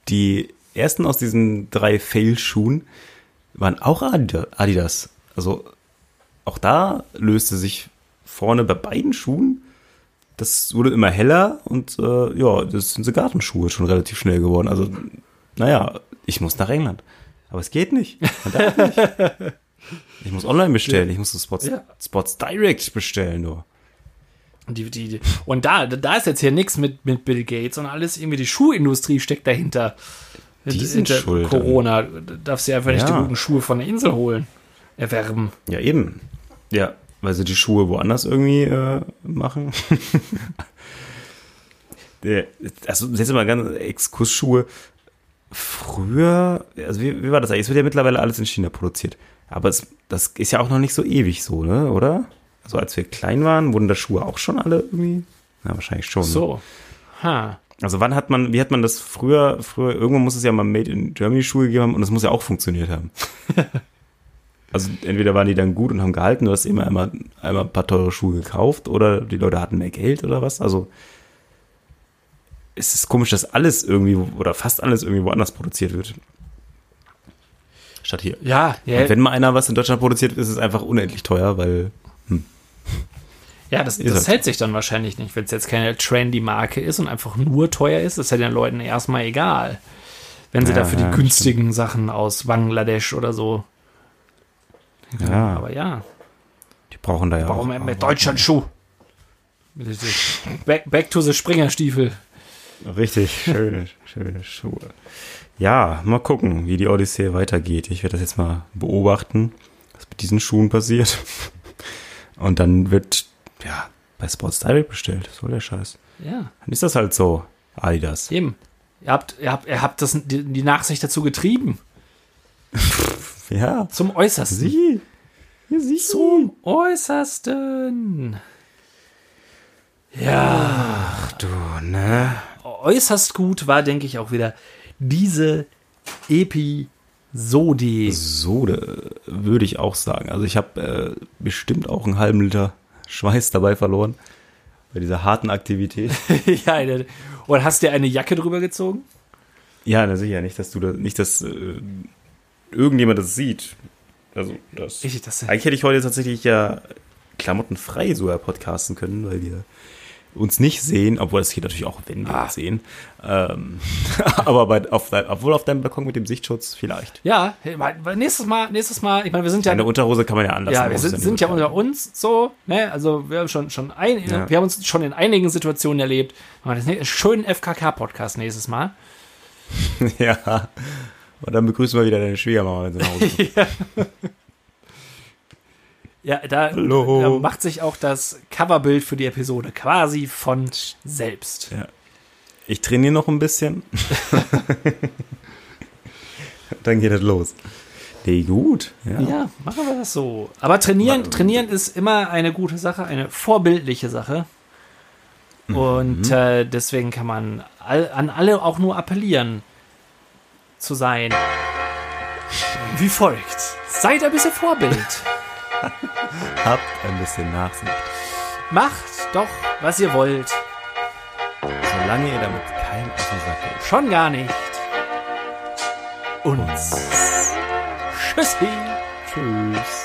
die ersten aus diesen drei Fail-Schuhen waren auch Adida- Adidas. Also auch da löste sich vorne bei beiden Schuhen, das wurde immer heller und äh, ja, das sind so Gartenschuhe schon relativ schnell geworden. Also, naja, ich muss nach England. Aber es geht nicht. Man darf nicht. Ich muss online bestellen. Ich muss so Spots, Ja. Spots Direct bestellen, nur. Und, die, die, die, und da, da ist jetzt hier nichts mit, mit Bill Gates und alles, irgendwie die Schuhindustrie steckt dahinter. Die sind schuld. Corona. Du darfst dir einfach nicht Ja. die guten Schuhe von der Insel holen. Erwerben. Ja, eben. Ja, weil sie die Schuhe woanders irgendwie äh, machen. Also, jetzt mal ganz Exkursschuhe. Früher, also wie, wie war das eigentlich? Es wird ja mittlerweile alles in China produziert. Aber es, das ist ja auch noch nicht so ewig so, ne? Oder? Also als wir klein waren, wurden da Schuhe auch schon alle irgendwie? Na, wahrscheinlich schon. Ne? So. Ha. Also wann hat man, wie hat man das früher, früher, irgendwann muss es ja mal Made in Germany Schuhe gegeben haben und das muss ja auch funktioniert haben. also entweder waren die dann gut und haben gehalten, du hast immer einmal, einmal ein paar teure Schuhe gekauft oder die Leute hatten mehr Geld oder was. Also es ist komisch, dass alles irgendwie oder fast alles irgendwie woanders produziert wird. Statt hier. Ja, ja, Und wenn mal einer was in Deutschland produziert, ist es einfach unendlich teuer, weil Ja, das, das hält sich dann wahrscheinlich nicht, wenn es jetzt keine trendy Marke ist und einfach nur teuer ist. Das ist ja den Leuten erstmal egal. Wenn sie Ja, dafür ja, die günstigen Sachen aus Bangladesch oder so. ja, Aber ja, die brauchen da ja warum auch. mit Deutschland Schuh? Back, back to the Springerstiefel. Richtig, schöne, schöne Schuhe. Ja, mal gucken, wie die Odyssee weitergeht. Ich werde das jetzt mal beobachten, was mit diesen Schuhen passiert. Und dann wird, ja, bei Sports Direct bestellt. So der Scheiß. Ja, Dann ist das halt so, Adidas. eben. Ihr habt, ihr habt, ihr habt das, die, die Nachsicht dazu getrieben. Ja, Zum Äußersten. sie. Ja, sie. Zum Äußersten. Ja. Du, ne? äußerst gut war, denke ich, auch wieder diese Episode. So äh, würde ich auch sagen. Also ich habe äh, bestimmt auch einen halben Liter Schweiß dabei verloren. Bei dieser harten Aktivität. ja, und hast dir eine Jacke drüber gezogen? Ja, na sicher, nicht, dass du da, nicht, dass äh, irgendjemand das sieht. Also, das. Ich, das, Eigentlich hätte ich heute tatsächlich ja klamottenfrei sogar podcasten können, weil wir uns nicht sehen, obwohl es geht natürlich auch, wenn wir Ah. sehen. Ähm, aber bei, auf, obwohl auf deinem Balkon mit dem Sichtschutz vielleicht. ja, nächstes Mal, nächstes Mal, ich meine, wir sind ja, Eine Unterhose kann man ja anlassen. ja, wir sind, sind ja unter uns so, ne, also wir haben schon, schon ein, Ja. wir haben uns schon in einigen Situationen erlebt. Machen wir das nä- schönen FKK-Podcast nächstes Mal. Ja. Und dann begrüßen wir wieder deine Schwiegermama, wenn sie nach Hause kommt. Ja, da, Hallo. da macht sich auch das Coverbild für die Episode quasi von selbst. Ja. Ich trainiere noch ein bisschen. Dann geht es los. Nee, gut. Ja. Ja, machen wir das so. Aber trainieren, trainieren ist immer eine gute Sache, eine vorbildliche Sache. Und äh, deswegen kann man all, an alle auch nur appellieren, zu sein. Wie folgt. Seid ein bisschen Vorbild. Habt ein bisschen Nachsicht. Macht doch, was ihr wollt. Solange ihr damit kein auf den Sack geht. Schon gar nicht. Uns. Tschüssi. Tschüss.